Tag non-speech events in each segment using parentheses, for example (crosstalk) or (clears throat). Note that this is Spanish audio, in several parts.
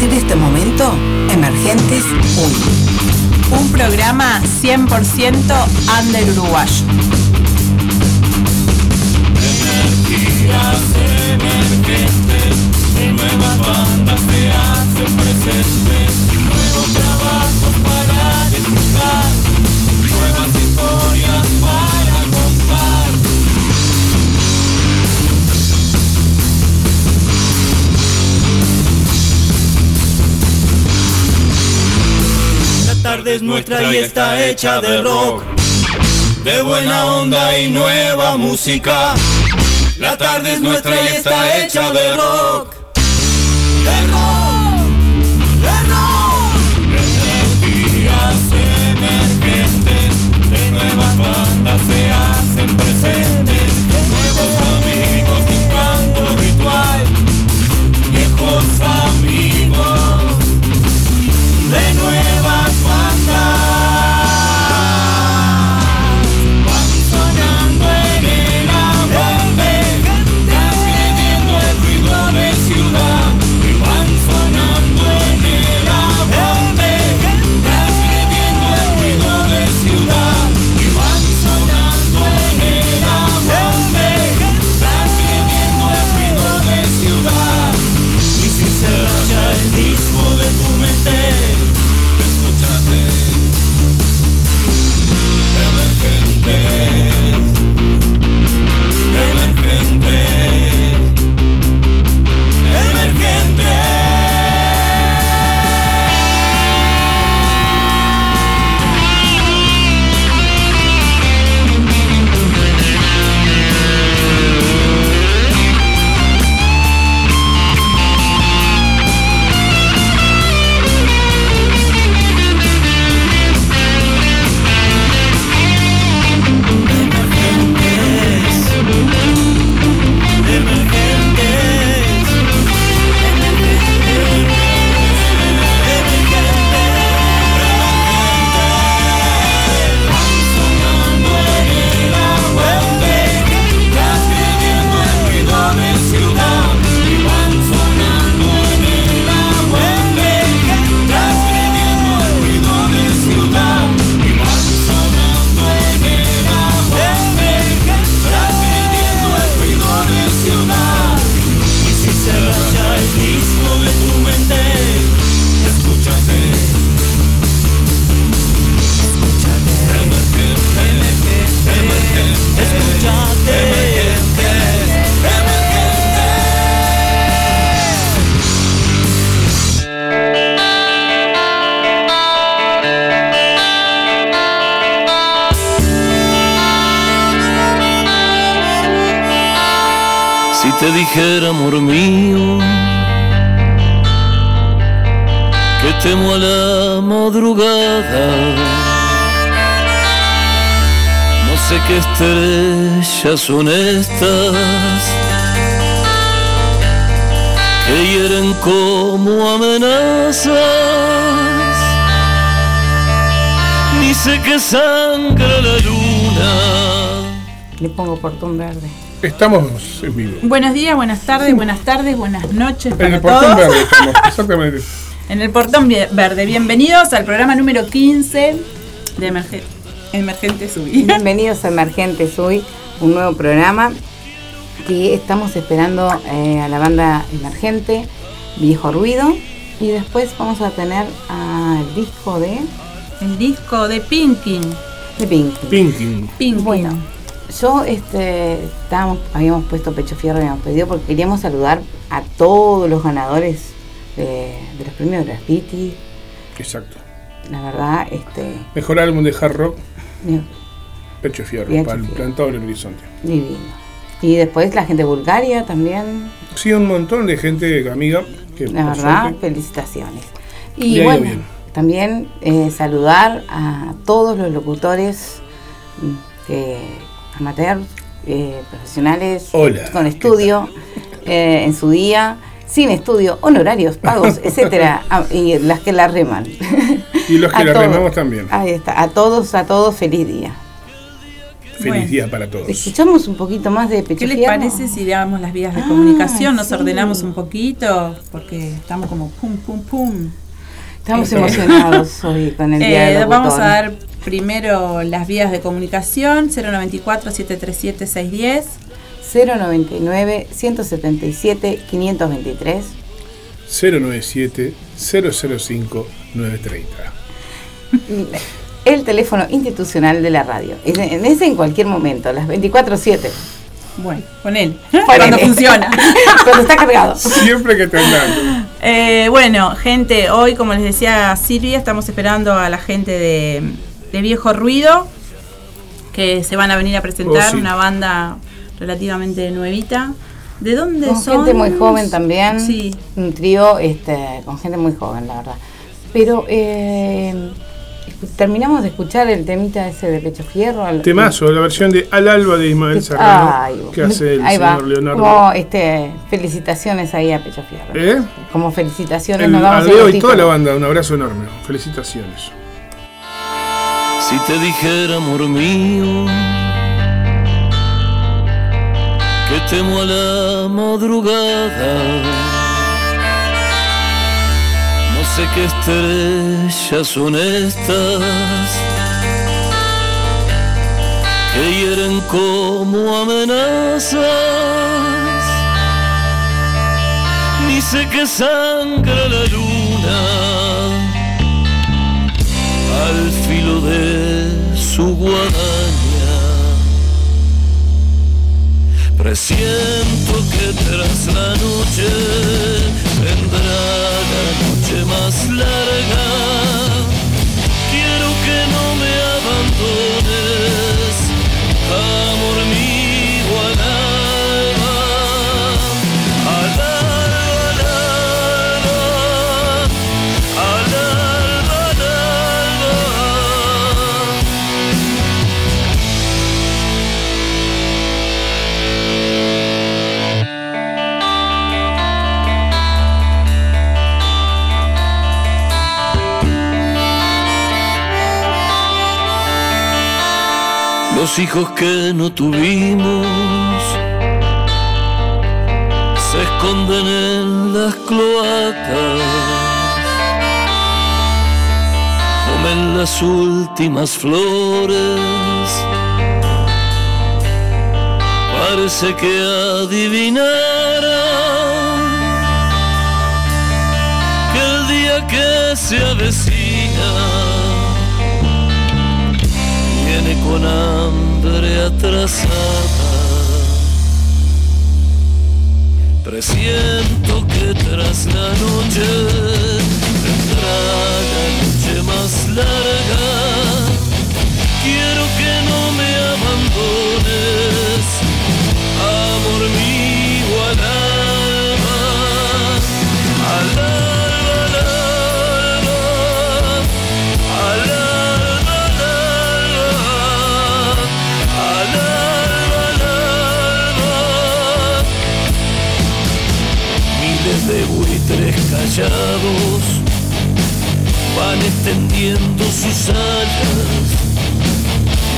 partir de este momento, Emergentes 1. Un programa 100% under uruguayo. Energías emergentes, nuevas bandas se hacen presentes, nuevos trabajos para disfrutar, nuevas historias para tarde es nuestra y está hecha de rock, de buena onda y nueva música. La tarde es nuestra y está hecha de rock. De rock, dijera, amor mío, que temo a la madrugada, no sé qué estrellas son estas que hieren como amenazas, ni sé qué sangra la luna. Le pongo portón verde. Estamos en vivo. Buenos días, buenas tardes, buenas tardes, buenas noches En para el portón todos. verde estamos, exactamente. (laughs) En el portón verde. Bienvenidos al programa número 15 de Emerge- Emergente Subí. (laughs) Bienvenidos a Emergentes hoy, un nuevo programa que estamos esperando eh, a la banda emergente, Viejo Ruido, y después vamos a tener al disco de, El disco de Pinkin. de Pinky. Pinking. Pinkin. Bueno, yo este, estábamos, habíamos puesto pecho fierro y habíamos pedido porque queríamos saludar a todos los ganadores de, de los premios Graffiti. Exacto. La verdad, este, Mejor álbum de hard rock, mira, Pecho Fierro, Pecho para el Fierro. plantador del horizonte. divino. Y después la gente de Bulgaria también, Sí, un montón de gente amiga que la verdad, suerte, felicitaciones. Y bueno, también eh, saludar a todos los locutores mm, que amateurs, eh, profesionales, Hola, con ¿qué estudio, eh, en su día, sin estudio, honorarios, pagos, (laughs) etcétera, ah, y las que la reman. Y los que A la todos. remamos también. Ahí está, a todos, a todos, feliz día. Feliz Bueno. día para todos. Escuchamos un poquito más de Pecho ¿Qué les parece si le damos las vías de Ah, comunicación? Nos sí. ordenamos un poquito, porque estamos como pum, pum, pum. Estamos Eh, emocionados (laughs) hoy con el día Eh, del vamos a dar primero las vías de comunicación, 094-737-610. 099 177 523 097 005 930. el teléfono institucional de la radio. En, en ese en cualquier momento, las 24/7. Bueno, con él, (laughs) Ponele. cuando funciona. (laughs) Cuando está cargado. Siempre que andando. Eh, bueno, gente, hoy, como les decía Silvia, estamos esperando a la gente de, de Viejo Ruido, que se van a venir a presentar, Oh, sí. una banda relativamente nuevita. ¿De dónde Con son? gente muy joven también. Sí. Un trío este, con gente muy joven, la verdad. Pero eh, terminamos de escuchar el temita ese de Pecho Fierro. al- Temazo, la versión de Al Alba de Ismael Serrano, que hace el ahí va. Leonardo. Como este, felicitaciones ahí a Pecho Fierro. ¿Eh? Como felicitaciones El, nos damos al el Leo y toda la banda, un abrazo enorme. Felicitaciones. Si te dijera, amor mío, que temo a la madrugada, no sé qué estrellas son estas que hieren como amenazas, ni sé qué sangra la luna al filo de su guadaña. Presiento que tras la noche vendrá la noche más larga. Quiero que no me abandones, amor mío, Los hijos que no tuvimos se esconden en las cloacas, comen las últimas flores. Parece que adivinaran que el día que se avecina con hambre atrasada. Presiento que tras la noche vendrá la noche más larga. Quiero que no me abandones, amor mío, al alma, callados van extendiendo sus alas.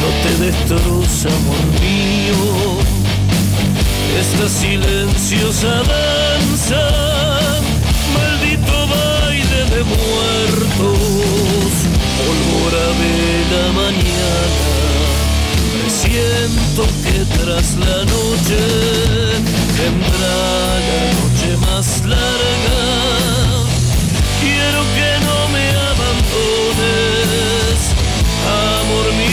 No te destroza, amor mío, esta silenciosa danza, maldito baile de muertos, pólvora de la mañana. Presiento que tras la noche vendrá la noche más larga. Quiero que no me abandones, amor mío,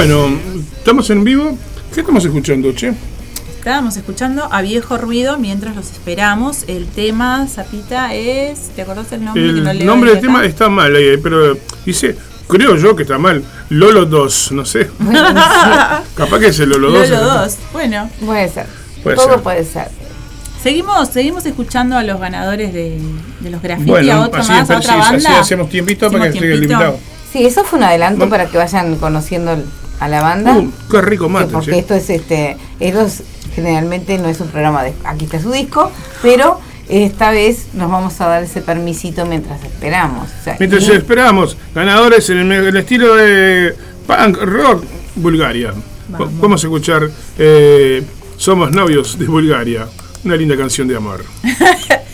Bueno, ¿estamos en vivo? ¿Qué estamos escuchando, che? Estábamos escuchando a Viejo Ruido mientras los esperamos. El tema, Zapita, es. ¿Te acordás el nombre? que no El nombre del tema está mal ahí, pero dice, creo yo que está mal. Lolo 2, no sé. (laughs) Capaz que es el Lolo 2. Lolo 2. Bueno, Puede ser. Puede Todo ser. puede ser. seguimos, seguimos escuchando a los ganadores de, de los graffiti, Bueno, a otra así, más, a otra sí, banda. así hacemos tiempito para que llegue el invitado. Sí, eso fue un adelanto Bueno. para que vayan conociendo a la banda. Uh, qué rico que mate, porque che. esto es este, ellos generalmente no es un programa de aquí está su disco, pero esta vez nos vamos a dar ese permisito mientras esperamos. O sea, Mientras y- esperamos, ganadores en el, el estilo de punk rock Bulgaria. Vamos. Vamos a escuchar eh, Somos novios de Bulgaria, una linda canción de amor. (laughs)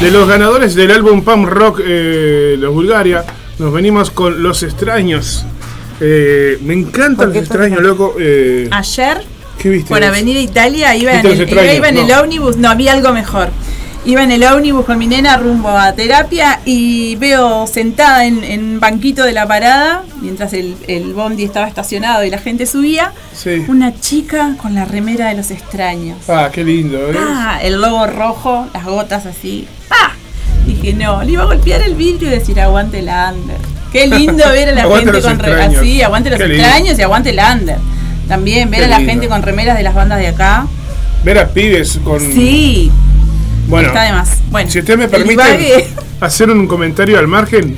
De los ganadores del álbum Punk Rock, eh, los Bulgaria, nos venimos con Los Extraños. Eh, me encantan ¿Por los extraños, loco. Eh, Ayer, ¿Qué viste? por Avenida Italia, iba en ¿Viste los el, iba en el No. ómnibus, no, había algo mejor. Iba en el ómnibus con mi nena rumbo a terapia y veo sentada en, en un banquito de la parada, mientras el, el bondi estaba estacionado y la gente subía, Sí. una chica con la remera de los extraños. Ah, qué lindo. ¿eh? Ah, el logo rojo, las gotas así. Dije, no, le iba a golpear el vidrio y decir aguante el under. Qué lindo (laughs) ver a la Aguante gente con re- extraños. así, aguante los Qué lindo. extraños y aguante el under. También ver Qué a la lindo. gente con remeras de las bandas de acá. Ver a pibes con. Sí, bueno, está de más. Bueno, si ustedes me divague- hacer un comentario al margen,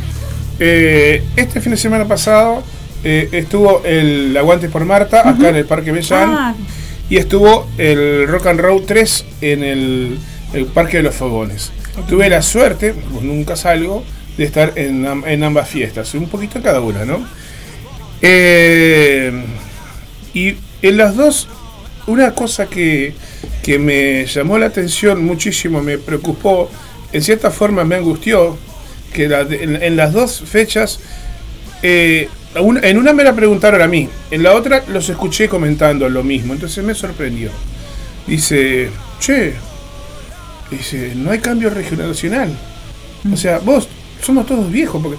eh, este fin de semana pasado eh, estuvo el Aguantes por Marta acá en el Parque Bellán Ah, y estuvo el Rock and Roll 3 en el, el Parque de los Fogones. Tuve la suerte, pues nunca salgo, de estar en, en ambas fiestas, un poquito en cada una, ¿no? Eh, y en las dos, una cosa que, que me llamó la atención muchísimo, me preocupó, en cierta forma me angustió, que la de- en, las dos fechas, eh, en una me la preguntaron a mí, en la otra los escuché comentando lo mismo, entonces me sorprendió. Dice, che, dice, no hay cambio regional. O sea, vos, somos todos viejos, porque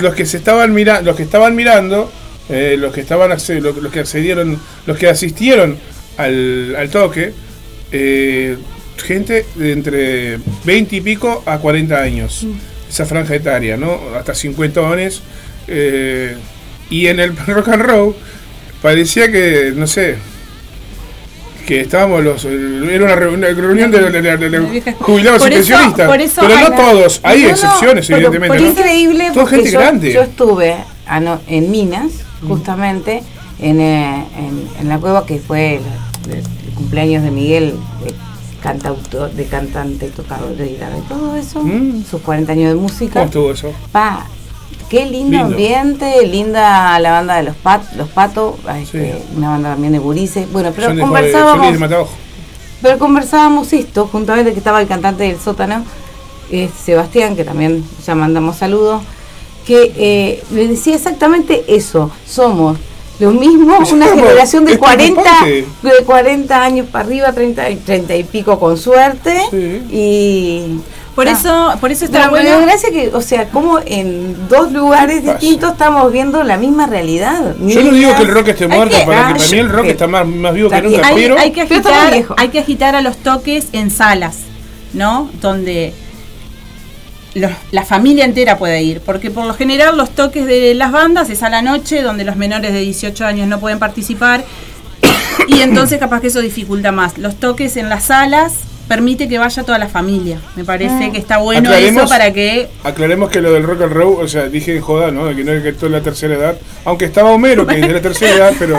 los que se estaban mirando, los que estaban mirando, eh, los que estaban los, los que accedieron, los que asistieron al, al toque, eh, gente de entre 20 y pico a 40 años, esa franja etaria, ¿no? Hasta 50 ones. eh, y en el (laughs) rock and roll parecía que, no sé, que estábamos los. Era una, reu- una reunión de, de- de- de- de jubilados Por y eso- pensionistas. por eso pero no todos, hay No, excepciones, pero evidentemente. Fue ¿no? increíble Toda porque gente yo, grande. yo estuve ano- en Minas, justamente, en, eh, en, en la cueva que fue el, el- el cumpleaños de Miguel, de cantautor, de cantante, tocador de guitarra y todo eso, Mm. sus 40 años de música. ¿Cómo estuvo eso? Pa, qué lindo, Lindo. ambiente, linda la banda de los, pat, los Patos, este, Sí. una banda también de Gurises. Bueno, pero Son conversábamos, de pero conversábamos esto, juntamente que estaba el cantante del sótano, eh, Sebastián, que también ya mandamos saludos, que eh, le decía exactamente eso, somos lo mismo, Es una como- generación de es 40, preocupante. de 40 años para arriba, 30, y- 30 y pico con suerte, Sí. y... por Ah. eso, por eso está da bueno. gracia que, o sea, como en dos lugares distintos estamos viendo la misma realidad. Yo no digo que el rock esté muerto, que- para, ah, que para mí el rock está más, más vivo que nunca. Hay, pero hay que agitar, hay que agitar a los toques en salas, ¿no? Donde los- la familia entera puede ir, porque por lo general los toques de las bandas es a la noche, donde los menores de 18 años no pueden participar, (coughs) y entonces capaz que eso dificulta más. Los toques en las salas permite que vaya toda la familia. Me parece que está bueno Aclaremos- eso para que aclaremos que lo del rock and roll, o sea, dije en joda, ¿no? Que no es que toda la tercera edad, aunque estaba Homero, que es de la tercera edad, pero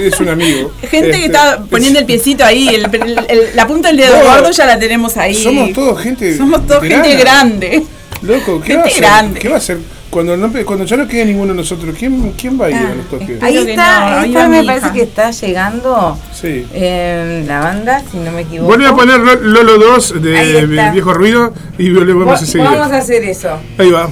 es un amigo. gente Este, que está poniendo el piecito ahí, el- el- el- la punta del dedo No, gordo ya la tenemos ahí. Somos todos gente. Somos todos gente grande. Loco, ¿qué Gente va a hacer? grande. ¿Qué va a hacer? Cuando, no, cuando ya no quede ninguno de nosotros, ¿quién, quién va a ir a los toques? Ahí está, no, me parece hija. que está llegando Sí. eh, la banda, si no me equivoco. Vuelve a poner Lo- Lolo 2 Ahí de. Viejo Ruido y volvemos a seguir. Vamos a hacer eso. Ahí va.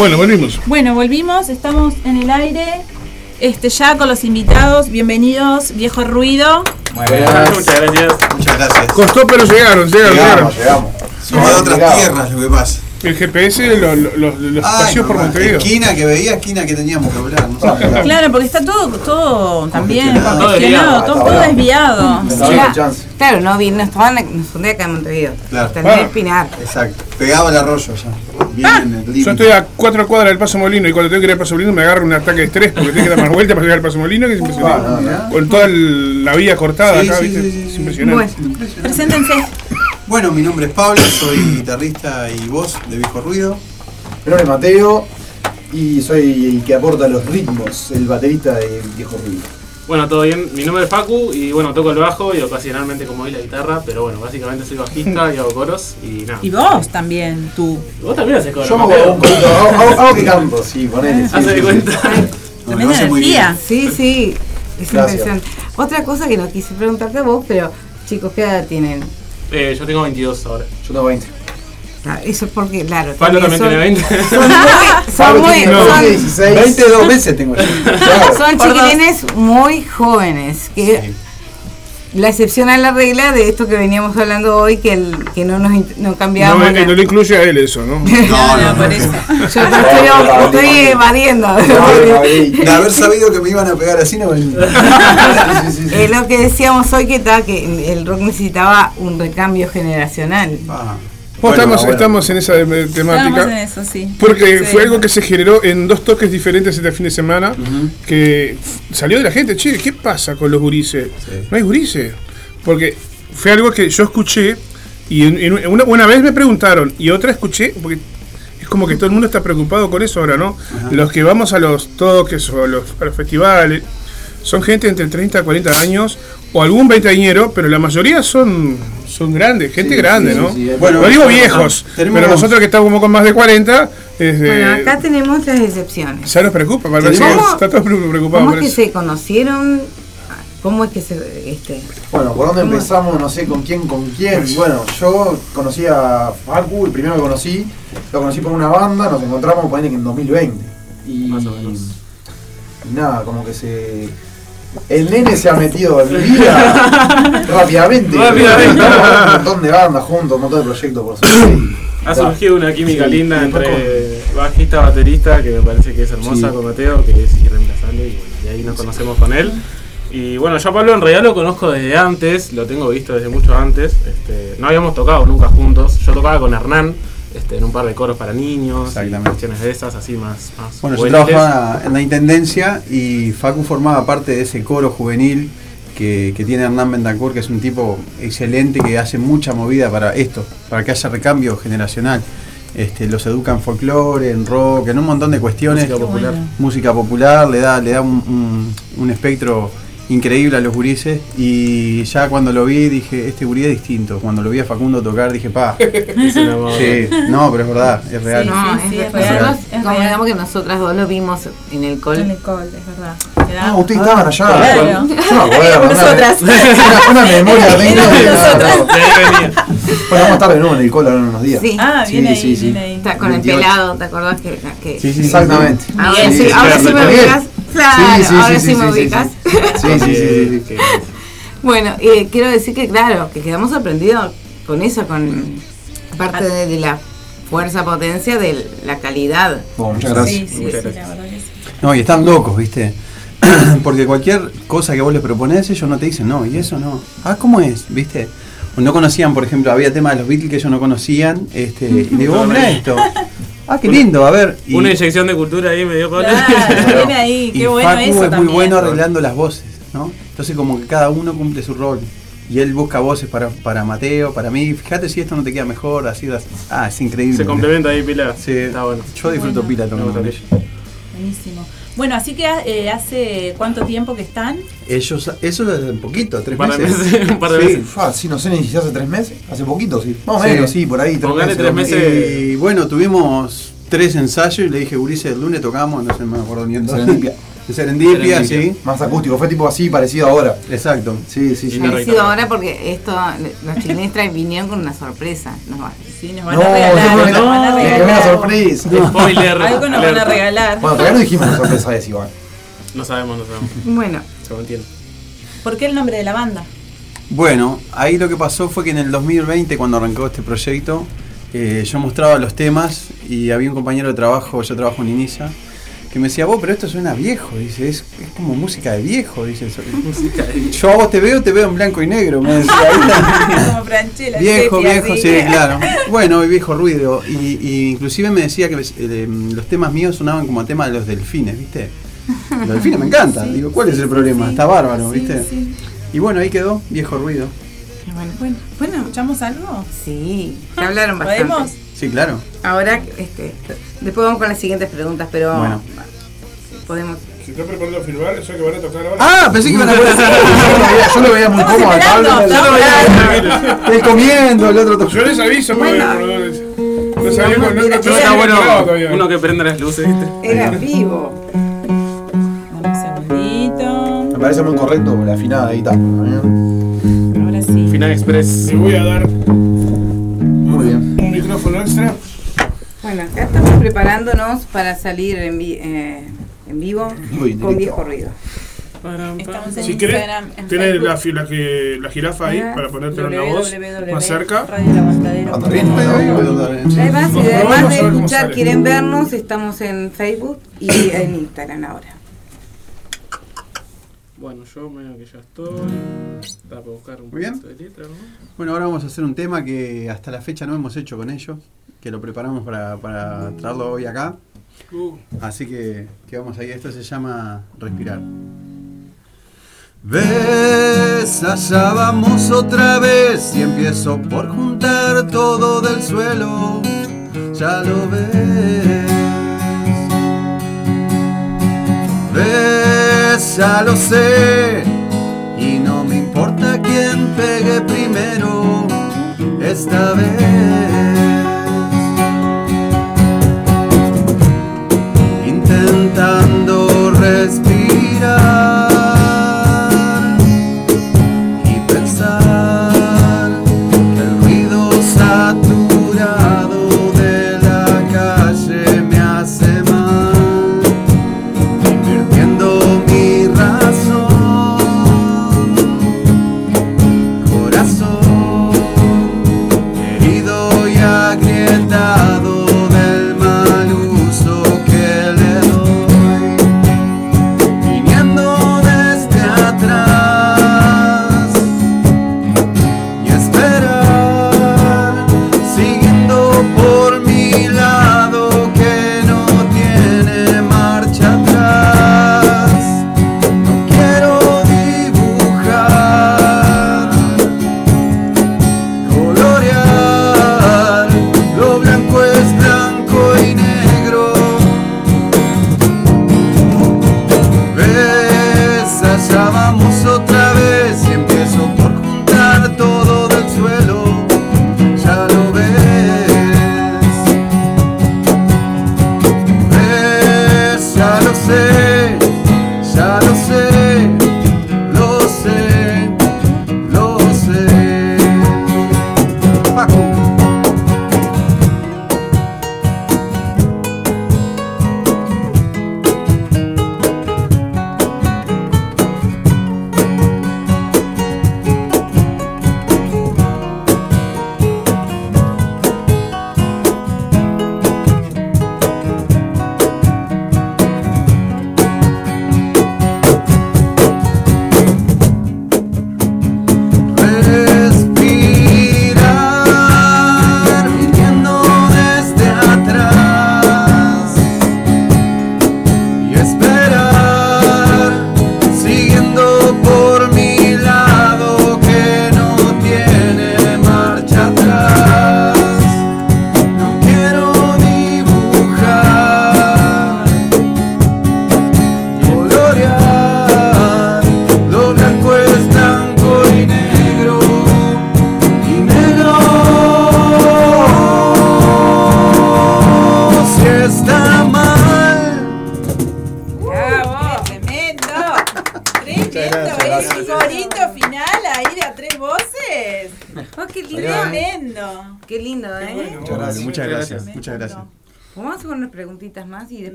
Bueno, volvimos. Bueno, volvimos, estamos en el aire. Este, ya con los invitados, bienvenidos, viejo ruido. Muchas gracias. Muchas gracias. Costó, pero llegaron, llegaron, Llegamos, llegaron. llegamos. Somos de otras tierras lo que pasa. El GPS, lo- lo- lo- los Ay, paseos por Montevideo. Esquina que veía, esquina que teníamos que hablar. (laughs) Claro, porque está todo, todo también Congestionado. todo, todo desviado. Claro, no, vi- no estaban nos fundé acá en Montevideo. Claro. Hasta el del Pinar. Exacto. Pegaba el arroyo ya. Bien en el Yo estoy a cuatro cuadras del Paso Molino y cuando tengo que ir al Paso Molino me agarro un ataque de estrés porque tengo que dar más vueltas para llegar al Paso Molino que es impresionante. Ah, no, no. Con toda el- la vía cortada Sí, acá, sí, ¿viste? sí, sí, es sí. impresionante. Bueno, Preséntense. Bueno, mi nombre es Pablo, soy guitarrista y voz de Viejo Ruido. Mi nombre es Mateo y soy el que aporta los ritmos, el baterista de Viejo Ruido. Bueno, todo bien. Mi nombre es Facu y bueno, toco el bajo y ocasionalmente como hoy la guitarra, pero bueno, básicamente soy bajista y hago coros y nada. Y vos también, tú. Vos también haces coros. Yo hago Mateo. un poquito, hago, hago- hago que canto, sí, ponele. sí, Haz de sí, sí. cuenta. No, hace muy energía. sí, sí. Es Gracias. impresionante. Otra cosa que no quise preguntarte a vos, pero chicos, ¿qué edad tienen? Eh, yo tengo 22 ahora. Yo tengo 20. Ah, Eso es porque, claro. Pablo también son- tiene 20. Son muy, (laughs) son muy, tiene son- 16. 22 meses tengo yo. Claro. son chiquilines muy jóvenes. Que Sí. la excepción a la regla de esto que veníamos hablando hoy, que, el, que no nos no No, cambiamos. eh, la- no le incluye a él eso, (laughs) ¿no? No, no, por no. eso. Yo te estoy, estoy evadiendo. De haber sabido que me iban a pegar así, no venía. (laughs) Sí, sí, lo que decíamos hoy que, ta, que el rock necesitaba un recambio generacional. Ah. Bueno, estamos, bueno. estamos en esa eh, Estamos en temática. eso, sí. Porque Sí. fue algo que se generó en dos toques diferentes este fin de semana. Que salió de la gente, che, ¿qué pasa con los gurises? Sí. No hay gurises. Porque fue algo que yo escuché y en- en una, una vez me preguntaron y otra escuché, porque es como que todo el mundo está preocupado con eso ahora, ¿no? Los que vamos a los toques o a los, a los festivales son gente entre 30 y 40 años o algún veinteañero, pero la mayoría son, son grandes, gente Sí, grande, sí, ¿no? sí, sí. Bueno, no digo viejos, tenemos- pero nosotros que estamos como con más de 40, es de- Bueno, acá tenemos las excepciones. ya nos preocupa, parece que ¿Cómo- está todo preocupado ¿Cómo es que eso. se conocieron? ¿Cómo es que se... Este, Bueno, ¿por dónde empezamos? No sé con quién, con quién. Bueno, yo conocí a Facu, el primero que conocí, lo conocí por una banda, nos encontramos, ponele que en 2020. Y, Más o menos. y nada, como que se... El nene se ha metido en mi vida (laughs) rápidamente. Rápidamente. Un montón de bandas juntos, un montón de proyectos por suerte. (clears throat) Ha surgido una química Sí, linda entre bajista baterista, que me parece que es hermosa Sí. con Mateo, que es irreemplazable, y, bueno, y ahí nos conocemos con él. Y bueno, yo a Pablo en realidad lo conozco desde antes, lo tengo visto desde mucho antes. Este, no habíamos tocado nunca juntos. Yo tocaba con Hernán este, en un par de coros para niños, y cuestiones de esas, así más. más Bueno, yo trabajaba en la intendencia y Facu formaba parte de ese coro juvenil que, que tiene Hernán Bentancur, que es un tipo excelente que hace mucha movida para esto, para que haya recambio generacional. Este, los educa en folclore, en rock, en un montón de cuestiones. Música popular. Música popular, le da, le da un, un- un espectro increíble a los gurises. Y ya cuando lo vi dije, este gurí es distinto. Cuando lo vi a Facundo tocar dije, pa. (laughs) Sí, no, pero es verdad, es real. No, sí, es, es real. real, es como digamos que nosotras dos lo vimos en el col. En el col, es verdad. Ah, ustedes estaban allá. Claro. Yo me acuerdo. Nosotras. Una, una memoria tengo. Nosotras. (laughs) Bueno, vamos a estar de nuevo en el col ahora en unos días. Sí. Ah, Sí, ahí, sí, sí. Está con el 28. pelado, ¿te acordás que, que Sí, sí, sí, Exactamente. ahora sí, sí, ahora sí me Claro, ahora sí, me sí, ubicas. Sí, sí, sí, sí, sí. Que- Bueno, eh, quiero decir que claro, que quedamos sorprendidos con eso, con parte de, de la fuerza, potencia, de la calidad. Bueno, muchas gracias. Sí, sí, sí, Muchas la gracias. verdad que sí. No, y están locos, ¿viste? (clears throat) Porque cualquier cosa que vos les proponés, ellos no te dicen, no, y eso no. Ah, ¿cómo es? ¿Viste? No conocían, por ejemplo, había temas de los Beatles que ellos no conocían. Este, y digo, oh, mirá esto. Ah, qué lindo, a ver. Y, Una inyección de cultura ahí me dio con Claro, (laughs) viene ahí, y qué bueno Facu eso es también. muy bueno arreglando las voces, ¿no? Entonces como que cada uno cumple su rol. Y él busca voces para, para Mateo, para mí. Fíjate si esto no te queda mejor, así. así. Ah, es increíble. Se complementa ahí, Pilar. Sí. Está bueno. Yo disfruto Bueno. pila ellos. Buenísimo. Bueno, así que eh, hace cuánto tiempo que están. Ellos, eso es un poquito, tres meses. meses, (laughs) un par de Sí. meses. Sí, no sé ni si hace tres meses. Hace poquito, sí. Más o Sí. menos, sí, por ahí. Tres meses. tres meses. Y bueno, tuvimos tres ensayos y le dije, Ulises, el lunes tocamos, no sé, no me acuerdo ni en. (laughs) De Serendipia, Serendipia. sí. Más acústico, fue tipo así, parecido ahora. Exacto. Sí, sí, sí. Parecido ahora porque esto, los chilenstras vinieron con una sorpresa. Nos va- Sí, nos van No, a regalar. no, nos van a regalar. buena sorpresa. Spoiler. Algo nos van a regalar. Bueno, todavía no dijimos la sorpresa es igual. No sabemos, no sabemos. Bueno, Se mantiene. ¿Por qué el nombre de la banda? Bueno, ahí lo que pasó fue que en el 2020, cuando arrancó este proyecto, eh, yo mostraba los temas y había un compañero de trabajo, yo trabajo en Inisa, que me decía, vos, pero esto suena viejo, dice, es, es como música de viejo, dice. (laughs) Yo a vos te veo, te veo en blanco y negro, me decía. "Ahí (laughs) Como Franchella. Viejo, sepia, viejo, así. sí, (laughs) claro. Bueno, y viejo ruido. Y, y inclusive me decía que eh, los temas míos sonaban como temas de los delfines, ¿viste? Los delfines me encantan. Digo, ¿cuál es el problema? Está bárbaro, Sí, ¿viste? sí. Y bueno, ahí quedó, viejo ruido. bueno, Bueno, Bueno. ¿escuchamos algo? sí, ya hablaron bastante. ¿Podemos? Sí, claro. Ahora, este, después vamos con las siguientes preguntas, pero Bueno. podemos. Si está preparando a filmar, eso que van a tocar ahora. Ah, pensé que iban a poner. (laughs) Yo lo veía, yo lo veía muy cómodo al Pablo. esperando. Él comiendo, el otro Yo les aviso, Bueno. no, no, no había Está bueno uno que prenda las luces, ¿viste? Era vivo. Dame un segundito. Me parece muy correcto la afinada ahí está. Ahora sí. Final Express. Le voy a dar micrófono extra. Bueno, acá estamos preparándonos para salir en, vi- eh, en vivo con viejo ruido. Estamos en Si querés, tenés la, la, que- la jirafa ahí Ah, para ponértelo en la voz más cerca. Además, de escuchar, quieren vernos, estamos en Facebook y en Instagram ahora. Bueno, yo medio que ya estoy. Para buscar un Muy bien. poquito de letra, ¿no? Bueno, ahora vamos a hacer un tema que hasta la fecha no hemos hecho con ellos, que lo preparamos para, para traerlo hoy acá. Uh, Así que, que vamos ahí. Esto se llama Respirar. Ves, allá vamos otra vez y empiezo por juntar todo del suelo. Ya lo ves. Ya lo sé. Y no me importa quién pegue primero. Esta vez.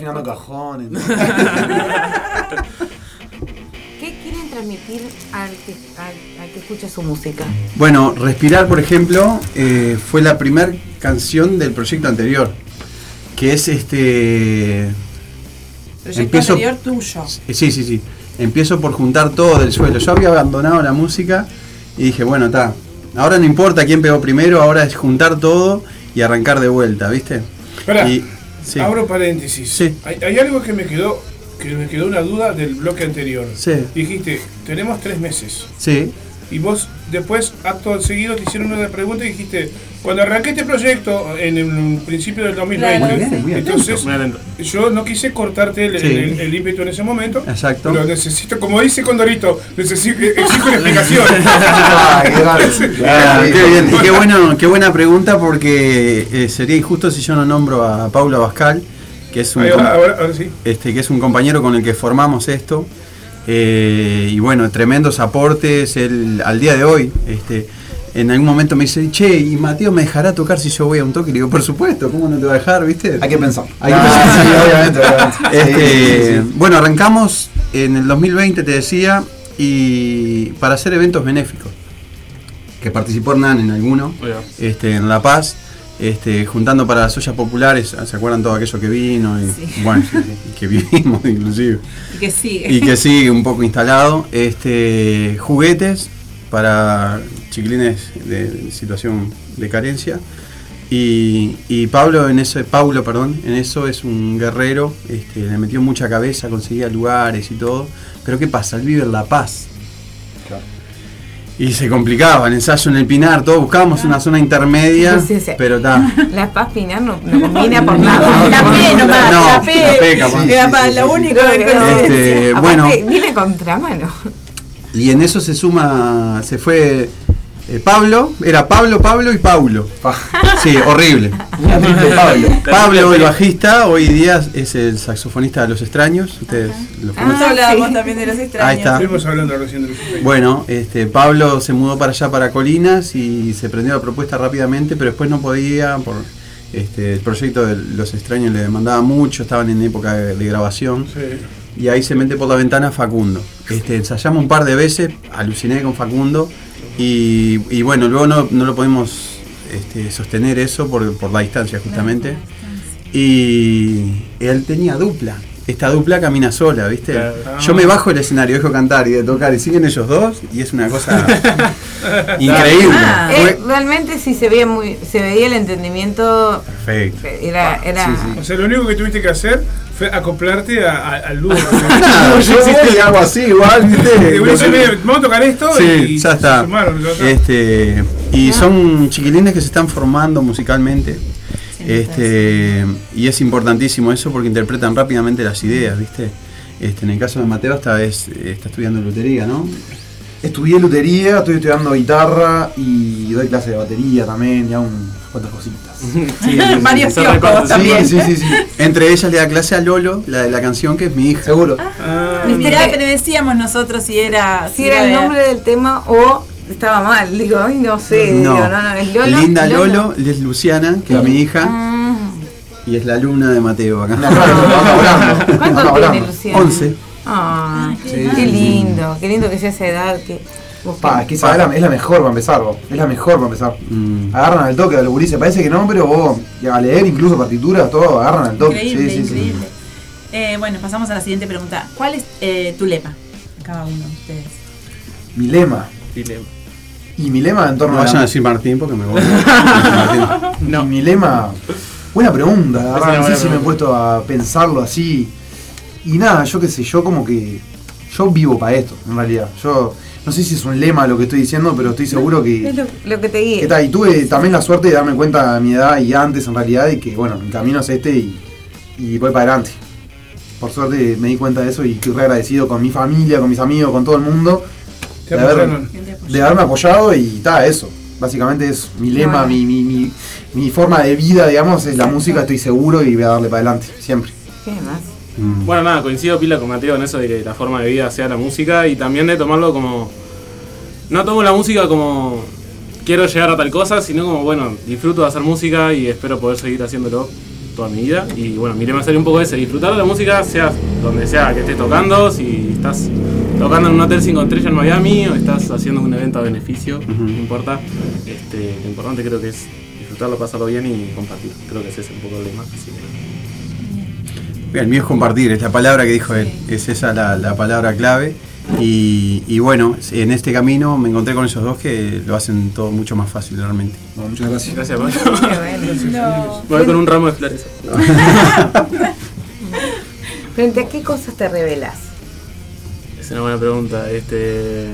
Afinando cajones. (laughs) ¿Qué quieren transmitir al que, al, al que escucha su música? Bueno, Respirar, por ejemplo, eh, fue la primera canción del proyecto anterior, que es este... Proyecto Empiezo- anterior tuyo. Sí, sí, sí. Empiezo por juntar todo del suelo. Yo había abandonado la música y dije, bueno, está. Ahora no importa quién pegó primero, ahora es juntar todo y arrancar de vuelta, ¿viste? Y- sí. abro paréntesis. Sí. Hay, hay algo que me quedó que me quedó una duda del bloque anterior. Sí. Dijiste, tenemos tres meses. Sí, Y vos después, acto seguido, te hicieron una pregunta y dijiste, cuando arranqué este proyecto en el principio del 2020, Claro. Muy bien, muy atento. entonces atento. yo no quise cortarte el, Sí. el- el ímpetu en ese momento, Exacto. pero necesito, como dice Condorito, necesito, exijo una explicación. (laughs) Ah, qué grande. (laughs) Sí, qué sí. bien. Y qué, bueno, qué buena pregunta porque eh, sería injusto si yo no nombro a Paula Bascal, que es un, Ahí com- va, ahora, ahora sí. este, que es un compañero con el que formamos esto. Eh, y bueno, tremendos aportes él, al día de hoy. Este, en algún momento me dice, che, ¿y Mateo me dejará tocar si yo voy a un toque? Y le digo, por supuesto, ¿cómo no te va a dejar, viste? Hay que pensar. Hay que Ah, pensar. sí, obviamente, (laughs) obviamente. Este, Sí, sí, sí. Bueno, arrancamos en el 2020, te decía, y para hacer eventos benéficos. Que participó Hernán en alguno, este, en La Paz, este, juntando para las ollas populares, ¿se acuerdan todo aquello que vino? Y, Sí. Bueno, que vivimos (laughs) inclusive. Y que sigue. Y que sigue un poco instalado. Este, juguetes para chiquilines de situación de carencia. Y, y Pablo en eso, Paulo, perdón, en eso es un guerrero, este, le metió mucha cabeza, conseguía lugares y todo. Pero ¿qué pasa? Él vive en La Paz. Y se complicaba, el ensayo en el Pinar, todo buscábamos una zona intermedia, Sí, sí, sí. pero está. (laughs) La paz Pinar no, no combina por nada. La P nomás, No, la P. la P. Este, Aparte, bueno. Viene contramano. Y en eso se suma, se fue eh, Pablo, era Pablo, Pablo y Paulo. (laughs) Sí, horrible. Pablo. Pablo, el bajista, hoy día es el saxofonista de Los Extraños. Ustedes lo conocen. Nosotros hablábamos sí. también de los extraños. Ahí está. Estuvimos hablando recién de los Bueno, este, Pablo se mudó para allá, para Colinas, y se prendió la propuesta rápidamente, pero después no podía, por este, el proyecto de Los Extraños le demandaba mucho, estaban en época de, de grabación, Sí. y ahí se mete por la ventana Facundo. Este, ensayamos un par de veces, aluciné con Facundo, y, y bueno, luego no, no lo podemos este, sostener eso por, por la distancia justamente. Y él tenía dupla. Esta dupla camina sola, ¿viste? Claro. Yo me bajo del escenario, dejo cantar y de tocar y siguen ellos dos y es una cosa (laughs) (laughs) increíble. Ah. Realmente sí se veía muy, se veía el entendimiento. Perfecto. Era, era. Sí, sí. O sea, lo único que tuviste que hacer fue acoplarte a- a- al dúo. (laughs) Nada, yo hago así igual, (laughs) ¿viste? Y uno dice, "Mire, vamos a tocar esto Sí, y ya está. sumaron, ya está. Este, y son chiquilines que se están formando musicalmente. Este, y es importantísimo eso porque interpretan rápidamente las ideas, ¿viste? Este, en el caso de Mateo esta vez eh, está estudiando lotería, ¿no? Estudié lutería, estoy estudiando guitarra y doy clase de batería también y hago unas cuantas cositas. (laughs) Sí, Varios kioscos también. Sí, sí. Entre ellas le da clase a Lolo, la de la canción que es mi hija. Seguro. Ah, Mirá, pero decíamos nosotros si era. si era el nombre del tema o estaba mal. Digo, ay, no sé. No. Digo, no, no, es Lolo. Linda Lolo, es Luciana, que es mi hija, Ah, y es la luna de Mateo acá. Vamos (laughs) ¿Cuánto tiene. Luciana? 11. Ah, Sí, qué sí, sí. lindo, qué lindo que sea esa edad que. Pa, es que esa es la, es la mejor para empezar, vos. Es la mejor para empezar. Mm. Agarran al toque a los gurises, parece que no, pero vos, y a leer incluso partituras, todo, agarran al toque. Increíble, sí, sí, increíble. Eh, bueno, pasamos a la siguiente pregunta. ¿Cuál es eh, tu lema? Cada uno de ustedes. sí. Mi lema. Dilema. Y mi lema en No torno a. vayan a decir Martín porque me voy. (laughs) Martín. Y mi lema. Buena pregunta, la verdad, no sé me he puesto a pensarlo así. Y nada, yo qué sé, yo como que. Yo vivo para esto, en realidad. Yo no sé si es un lema lo que estoy diciendo, pero estoy seguro que. Es lo, lo que te guía. Y tuve también la suerte de darme cuenta a mi edad y antes en realidad de que, bueno, mi camino es este y, y voy para adelante. Por suerte me di cuenta de eso y estoy re agradecido con mi familia, con mis amigos, con todo el mundo te de, haber- de haberme apoyado y está, eso. Básicamente es mi lema, Bueno. mi, mi, mi, mi forma de vida, digamos, es la música, estoy seguro y voy a darle para adelante, siempre. ¿Qué más? Mm. Bueno, nada, coincido pila con Mateo en eso de que la forma de vida sea la música y también de tomarlo como. No tomo la música como quiero llegar a tal cosa, sino como, bueno, disfruto de hacer música y espero poder seguir haciéndolo toda mi vida. Y bueno, mi lema sería un poco ese: disfrutar de la música, sea donde sea que estés tocando, si estás tocando en un hotel 5 estrellas en Miami o estás haciendo un evento a beneficio, no importa. Este, lo importante creo que es disfrutarlo, pasarlo bien y compartir. Creo que ese es un poco el lema. Así que, El mío es compartir, es la palabra que dijo él, es esa la, la palabra clave. Y, y bueno, en este camino me encontré con esos dos que lo hacen todo mucho más fácil realmente. Bueno, muchas gracias. Gracias, Pablo. Bueno. (laughs) Voy con un ramo de flores. (laughs) ¿Frente a qué cosas te revelas? Es una buena pregunta. Este,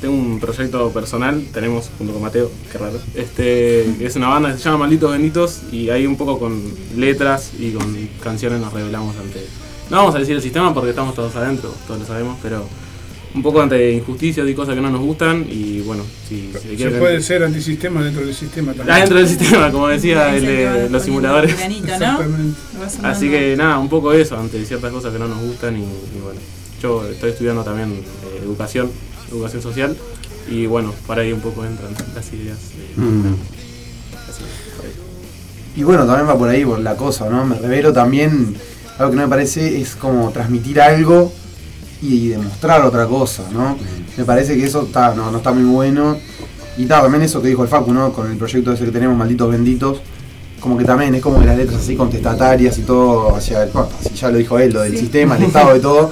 tengo un proyecto personal, tenemos junto con Mateo, qué raro. Este, que es una banda que se llama Malditos Benditos y ahí un poco con letras y con canciones nos revelamos ante. No vamos a decir el sistema porque estamos todos adentro, todos lo sabemos, pero un poco ante injusticias y cosas que no nos gustan y bueno, si, si Se quieren- puede ser antisistema dentro del sistema también. Ah, dentro del sistema, como decía el de los simuladores. Exactamente. Así que nada, un poco eso, ante ciertas cosas que no nos gustan y, y bueno, yo estoy estudiando también eh, educación, educación social y bueno, para ahí un poco entran las ideas. de- Mm. así. Y bueno, también va por ahí, por la cosa, ¿no? Me revelo también, algo que no me parece es como transmitir algo y demostrar otra cosa, ¿no? Me parece que eso está, no, no está muy bueno. Y tal, también eso que dijo el Facu, ¿no? Con el proyecto ese que tenemos, Malditos Benditos, como que también es como que las letras así contestatarias y todo hacia el, bueno, así ya lo dijo él, lo del sistema, el Estado y todo,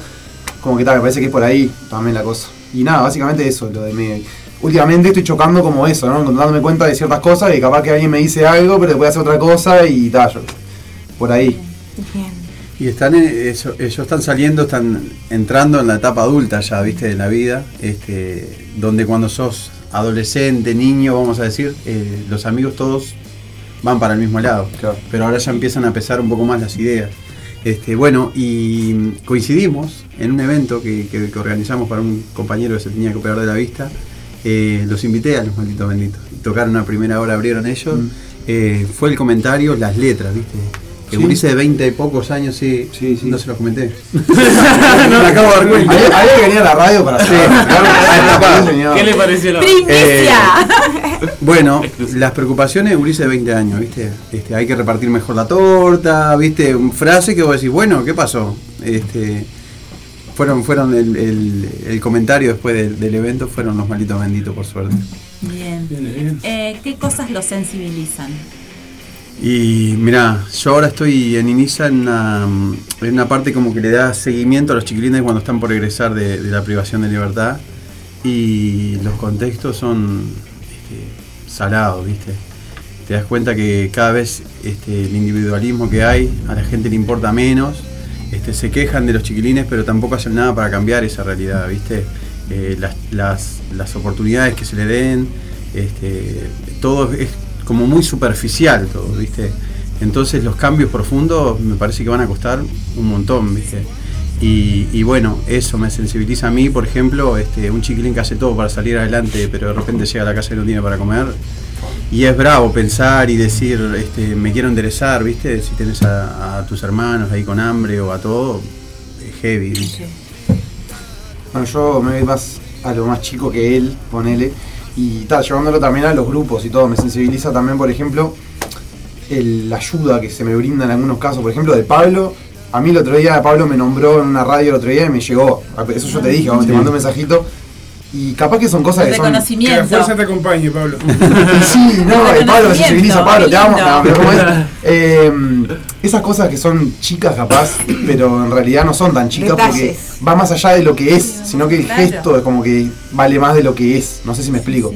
como que tal, me parece que es por ahí también la cosa. Y nada, básicamente eso, lo de me, últimamente estoy chocando como eso, ¿no? Dándome cuenta de ciertas cosas y capaz que alguien me dice algo, pero después hace otra cosa y tal, yo- por ahí. Bien. Y están, en- eso- ellos están saliendo, están entrando en la etapa adulta ya, viste, de la vida, este, donde cuando sos adolescente, niño, vamos a decir, eh, los amigos todos van para el mismo lado. Claro. Pero ahora ya empiezan a pesar un poco más las ideas. Este, bueno, y coincidimos en un evento que, que- que organizamos para un compañero que se tenía que operar de la vista. Eh, los invité a los malditos benditos. Tocaron una primera hora, abrieron ellos. Mm. Eh, fue el comentario, las letras, ¿viste? Que Sí. Ulises de 20 y pocos años, sí, Sí, sí. no se los comenté. (laughs) Me acabo de dar cuenta. Había, que venir a la radio para hacer. (laughs) ¿Qué le pareció la ¡Primicia! Bueno, las preocupaciones de Ulises de 20 años, ¿viste? Este, hay que repartir mejor la torta, ¿viste? Un frase que vos decís, bueno, ¿qué pasó? Este, fueron fueron el, el- el comentario después del, del evento, fueron los malditos benditos, por suerte. Bien. Eh, ¿Qué cosas los sensibilizan? Y mirá, yo ahora estoy en Inisa en una, en una parte como que le da seguimiento a los chiquilines cuando están por egresar de, la privación de libertad. Y los contextos son este, salados, ¿viste? Te das cuenta que cada vez este, el individualismo que hay, a la gente le importa menos. Este, se quejan de los chiquilines, pero tampoco hacen nada para cambiar esa realidad, ¿viste? Eh, las, las- las oportunidades que se le den, todo es como muy superficial todo, ¿viste? Entonces los cambios profundos me parece que van a costar un montón, ¿viste? Y, bueno, eso me sensibiliza a mí, por ejemplo, este, un chiquilín que hace todo para salir adelante, pero de repente llega a la casa y no tiene para comer. Y es bravo pensar y decir, este, me quiero enderezar, ¿viste? Si tenés a, a tus hermanos ahí con hambre o a todo, es heavy, ¿viste? Bueno, yo me voy más a lo más chico que él, ponele. Y tal, llevándolo también a los grupos y todo. Me sensibiliza también, por ejemplo, el- la ayuda que se me brinda en algunos casos. Por ejemplo, de Pablo. A mí el otro día Pablo me nombró en una radio el otro día y me llegó. Eso yo te dije, te mandé un mensajito. Y capaz que son cosas que son. Que la fuerza te acompañe, Pablo. (laughs) Sí, no, el Pablo me sensibiliza, Pablo, te amo. No, pero ¿cómo es? Eh, esas cosas que son chicas capaz, pero en realidad no son tan chicas Detalles. porque va más allá de lo que es, sino que el Claro. gesto es como que vale más de lo que es. No sé si me explico.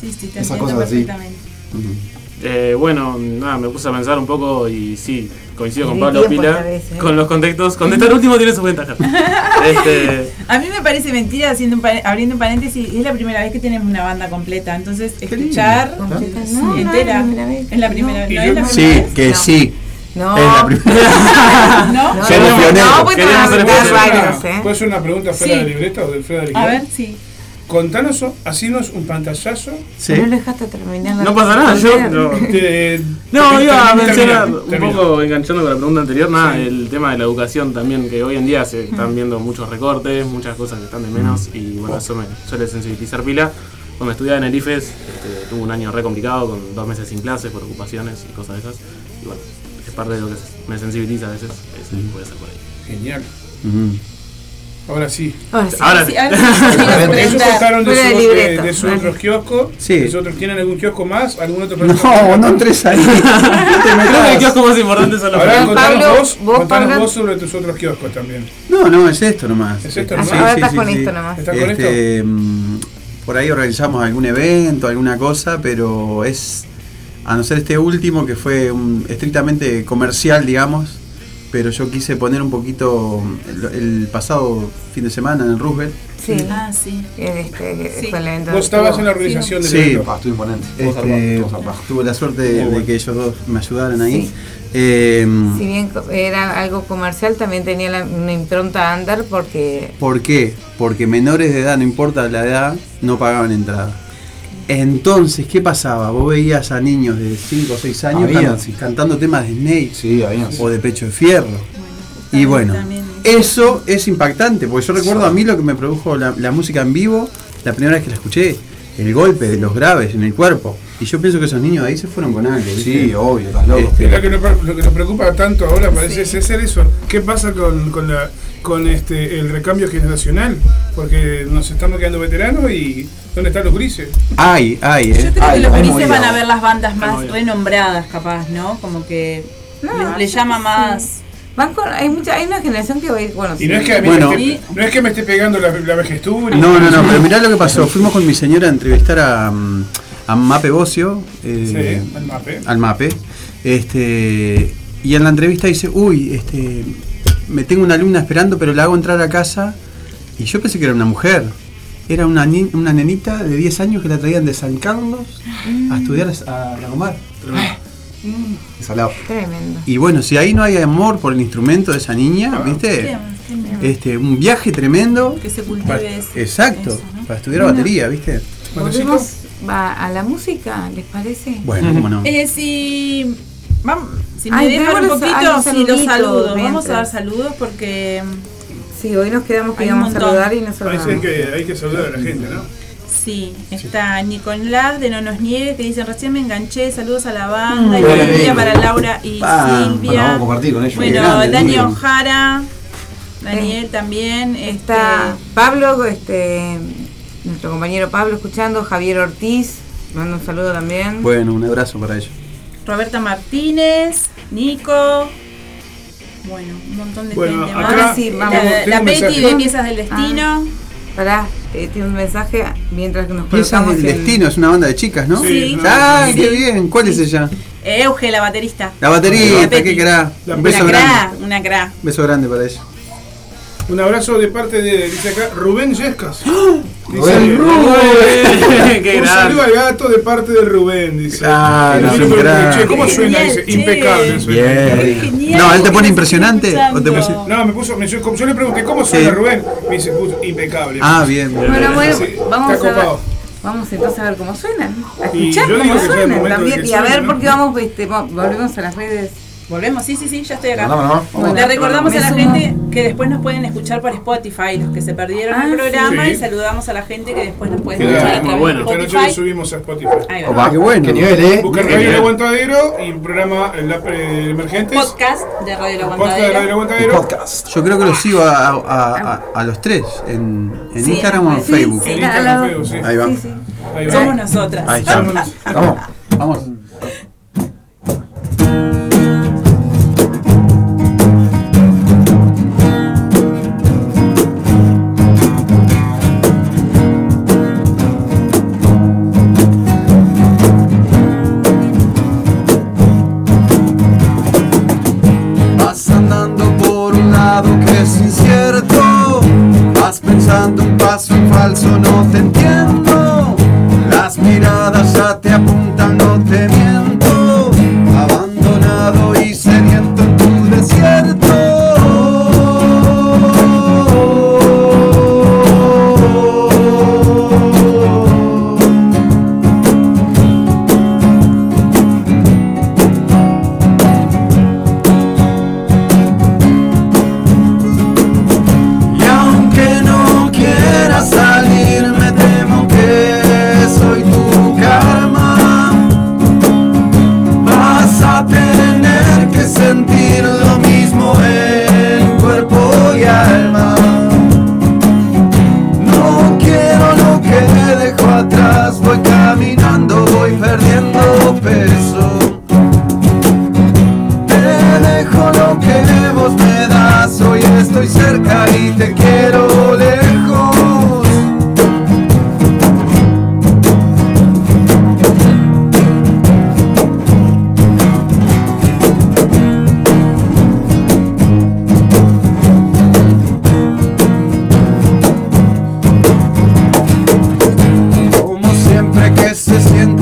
Sí, sí, te Esas cosas así. perfectamente. Eh, bueno, nada, me puse a pensar un poco y sí, coincido con Pablo Pila, vez, ¿eh? con los contextos. Contestar (laughs) último tiene sus ventajas. este, (laughs) A mí me parece mentira, haciendo un abriendo un paréntesis, es la primera vez que tenemos una banda completa, entonces escuchar Completa. sí, No, no, entera. es la primera vez. Es la primera, Y ¿no yo es la no- Sí, primera vez? que No. sí. No. Es la primera. (laughs) ¿No? No, Somos no, pioneros. no, pues Queremos para ser dar pioneros. varios, ¿eh? ¿Puede ser una pregunta fuera Sí. de la libreta o del fuera de la A guion? ver, sí. Contanos, hacinos un pantallazo. Sí. No lo dejaste terminar. la No pasa nada, yo (laughs) no. de- (laughs) No, iba a mencionar un poco enganchando con la pregunta anterior, nada, el tema de la educación también, que hoy en día se están viendo muchos recortes, muchas cosas que están de menos y bueno, eso me suele sensibilizar pila. Cuando estudiaba en el IFES este, tuve un año re complicado con dos meses sin clases por ocupaciones y cosas de esas. Y bueno, es parte de lo que me sensibiliza a veces, eso puede ser por ahí. Genial. Ujú. Ahora sí. Ahora sí. Ahora Sí, sí. ahora sí, Ellos contaron de, su, de sus vale. otros kioscos. Sí. ¿Los otros tienen algún kiosco más? ¿Algún otro No, no entres ahí. (laughs) Creo que el kiosco más importante son los Ahora Pablo, contanos vos, vos, contanos Pablo. vos sobre tus otros kioscos también. No, no, es esto nomás. ¿Es esto Ah, nomás? ahora estás con esto nomás. ¿Estás con Este, mm, por ahí organizamos algún evento, alguna cosa, pero es, a no ser este último que fue un- estrictamente comercial, digamos, pero yo quise poner un poquito el, el pasado fin de semana en el Roosevelt. Sí. Ah, sí. Este, Sí. fue el evento. Vos estabas en la organización del Sí. evento. Ah, estuvo imponente. Este, tuve la suerte de, que ellos dos me ayudaran ahí. Sí. Eh, Si bien era algo comercial, también tenía la- una impronta under porque ¿Por qué? Porque menores de edad, no importa la edad, no pagaban entrada. Entonces, ¿qué pasaba? Vos veías a niños de 5 o 6 años Había, can- sí. cantando temas de Snake Sí, había. o de Pecho de Fierro. y bueno, eso es impactante, porque yo recuerdo a mí lo que me produjo la, la música en vivo, la primera vez que la escuché, el golpe de los graves en el cuerpo. Y yo pienso que esos niños ahí se fueron con algo. ¿viste? Sí, obvio, estás loco. Este, Lo que, nos, pre- lo que nos preocupa tanto ahora parece ser eso. ¿Qué pasa con, con, la, con este, el recambio generacional? Porque nos estamos quedando veteranos y ¿dónde están los grises? Hay, Yo ¿eh? creo Ay, que los ay, grises van a ver las bandas más renombradas, capaz, ¿no? Como que No, les, les sí, llama sí. más. van con, hay mucha, hay una generación que va a ir, bueno, Y no sí. es que, a mí Bueno. me esté, no es que me esté pegando la, la No, no, no, pero mirá lo que pasó. Fuimos con mi señora a entrevistar a, mm, a Mape Bocio. eh, Sí, al mape. al MAPE. Este, y en la entrevista dice, uy, este, me tengo una alumna esperando, pero la hago entrar a casa. Y yo pensé que era una mujer. Era una, ni- una nenita de 10 años que la traían de San Carlos a estudiar a Lagomar. Salado. Tremendo. Y bueno, si ahí no hay amor por el instrumento de esa niña, ¿viste? Qué miedo. Este, un viaje tremendo. Que se para- cultive eso. exacto, eso, ¿no? para estudiar batería, ¿viste? Volvemos va a la música, ¿les parece? Bueno, cómo no. (laughs) Eh, si, vamos, si me Ay, dejan un poquito, los sí, los saludos. Vamos a dar saludos porque Sí, hoy nos quedamos que Hay un íbamos a saludar y no Parece saludamos. que hay que saludar a la gente, ¿no? sí, está Nicolás de No Nos Niegues que dice recién me enganché, saludos a la banda y Mm. Bien. para Laura y Ah, Bueno, Silvia. vamos a compartir con ellos. Bueno, grande, Dani. Ojara, Daniel también. Está este, Pablo, este, nuestro compañero Pablo escuchando, Javier Ortiz, mando un saludo también. Bueno, un abrazo para ellos. Roberta Martínez, Nico. Bueno, un montón de Bueno, gente acá más. Ahora sí, vamos. La, la un Betty mensaje. de Piezas del Destino. Pará, eh, tiene un mensaje mientras que nos Piezas del en- Destino es una banda de chicas, ¿no? Sí, Ah, sí. qué bien. ¿Cuál es ella? Euge, la baterista. La Betty. qué cra. Un Una beso cra, grande. una cra. Beso grande para ella. Un abrazo de parte de, dice acá, Rubén Yescas. Dice, Rubén, (laughs) Qué un saludo al gato de parte de Rubén, dice. Claro, sí, che, ¿Cómo suena? Dice, impecable suena. Bien. No, él te pone impresionante, o te puso- No, me puso, me, yo, yo le pregunté, ¿cómo suena Sí. Rubén? Me dice, puso, impecable. Ah, bien. Bueno, bueno, Sí, vamos está a ver. Vamos entonces a ver cómo suenan. A escuchar cómo de también. Y a ver, porque vamos, este, vo- volvemos a las redes. Volvemos, sí, sí, sí, ya estoy acá. Bueno, Le recordamos a la gente que después nos pueden escuchar por Spotify, los que se perdieron Ah, el programa, sí. y saludamos a la gente que después nos puede Que escuchar través bueno. de Esta noche lo subimos a Spotify. Ahí va. Opa, qué bueno. Qué nivel, eh. Buscar Radio El Aguantadero y un programa el, eh, Emergentes. Podcast de Radio La Podcast de Radio El. Aguantadero. Podcast. Yo creo que los sigo a, a- a- a los tres en, en Sí, Instagram o en sí, Facebook. sí. En Instagram, Facebook, sí. Ahí va. Sí, sí. Ahí va. Somos nosotras. Ahí está. Vamos. Vamos. Falso, no te entiendo. Las miradas ya te apuntan, se siente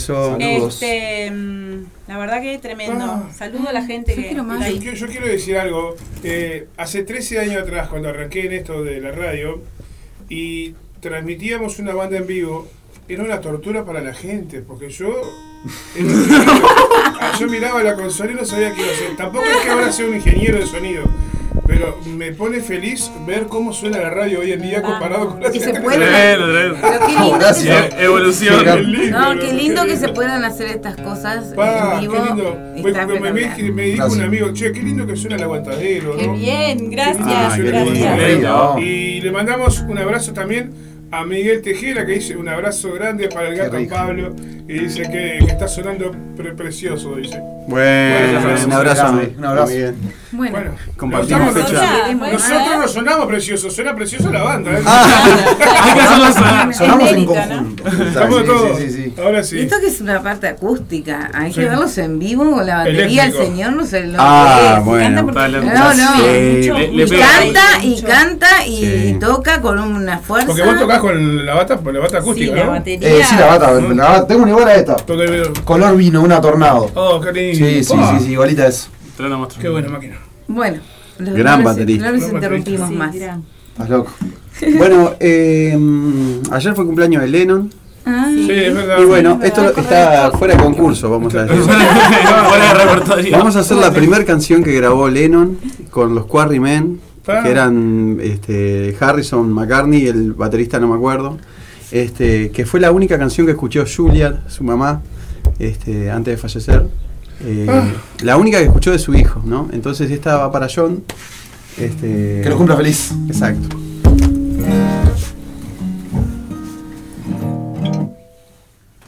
saludos. Beso. Este, mm, la verdad que tremendo. Ah. Saludo a la gente Yo que quiero más. Yo, quiero- yo quiero decir algo. Eh, hace 13 años atrás, cuando arranqué en esto de la radio y transmitíamos una banda en vivo, era una tortura para la gente, porque yo. (laughs) yo miraba la consola y no sabía qué iba a hacer. Tampoco es que ahora sea un ingeniero de sonido. Pero me pone feliz ver cómo suena la radio hoy en día comparado con la Que se puede-. Pero qué lindo, que gracias. se, Evolución. Qué lindo, qué lindo que se puedan hacer estas cosas Pa, en vivo. qué lindo. Me, me- me- espectacular. me dijo un amigo, che, qué lindo que suena el aguantadero, Qué ¿no? bien, gracias, Ah, gracias. Y le mandamos un abrazo también a Miguel Tejera, que dice un abrazo grande para el gato. Pablo. Y dice que, que está sonando pre- precioso, dice. Bueno, Bueno, un abrazo. grande, un abrazo. Bueno, Bueno, Compartimos nosotros, fecha. Nosotros no sonamos preciosos, suena preciosa la banda. ¿eh? (laughs) Hacerlo sonar. Sonamos en mérito, ¿no? conjunto. Estamos Sí, todos. sí, sí, sí. Ahora sí. esto que es una parte acústica, hay Sí. que verlos en vivo con la batería, Eléctrico. el señor no sé lo Ah, es. bueno. Porque- No, no. Sí. Le- le Y canta y canta y Sí. toca con una fuerza. Porque vos tocás con la bata, con la bata Sí, acústica, la ¿no? batería. Eh, sí, la bata, la bata. Tengo una igual a esta. Color vino, una tornado. Oh, qué lindo. Sí, sí, Ah, sí, sí, igualita es. Qué buena máquina. Bueno, los- Gran no les- baterista. No les Gran interrumpimos Sí, más. gran. Estás loco. Bueno, eh, ayer fue cumpleaños de Lennon. Ah, Sí, es verdad. Y bueno, esto está fuera de concurso, vamos a decir. (laughs) Fuera de repertorio. Vamos a hacer la primera canción que grabó Lennon con los Quarrymen, que eran este, Harrison, McCartney el baterista no me acuerdo. Este, que fue la única canción que escuchó Julia, su mamá, este, antes de fallecer. Eh, Ah. La única que escuchó de su hijo, ¿no? Entonces esta va para John. Este, Que lo cumpla feliz. Exacto.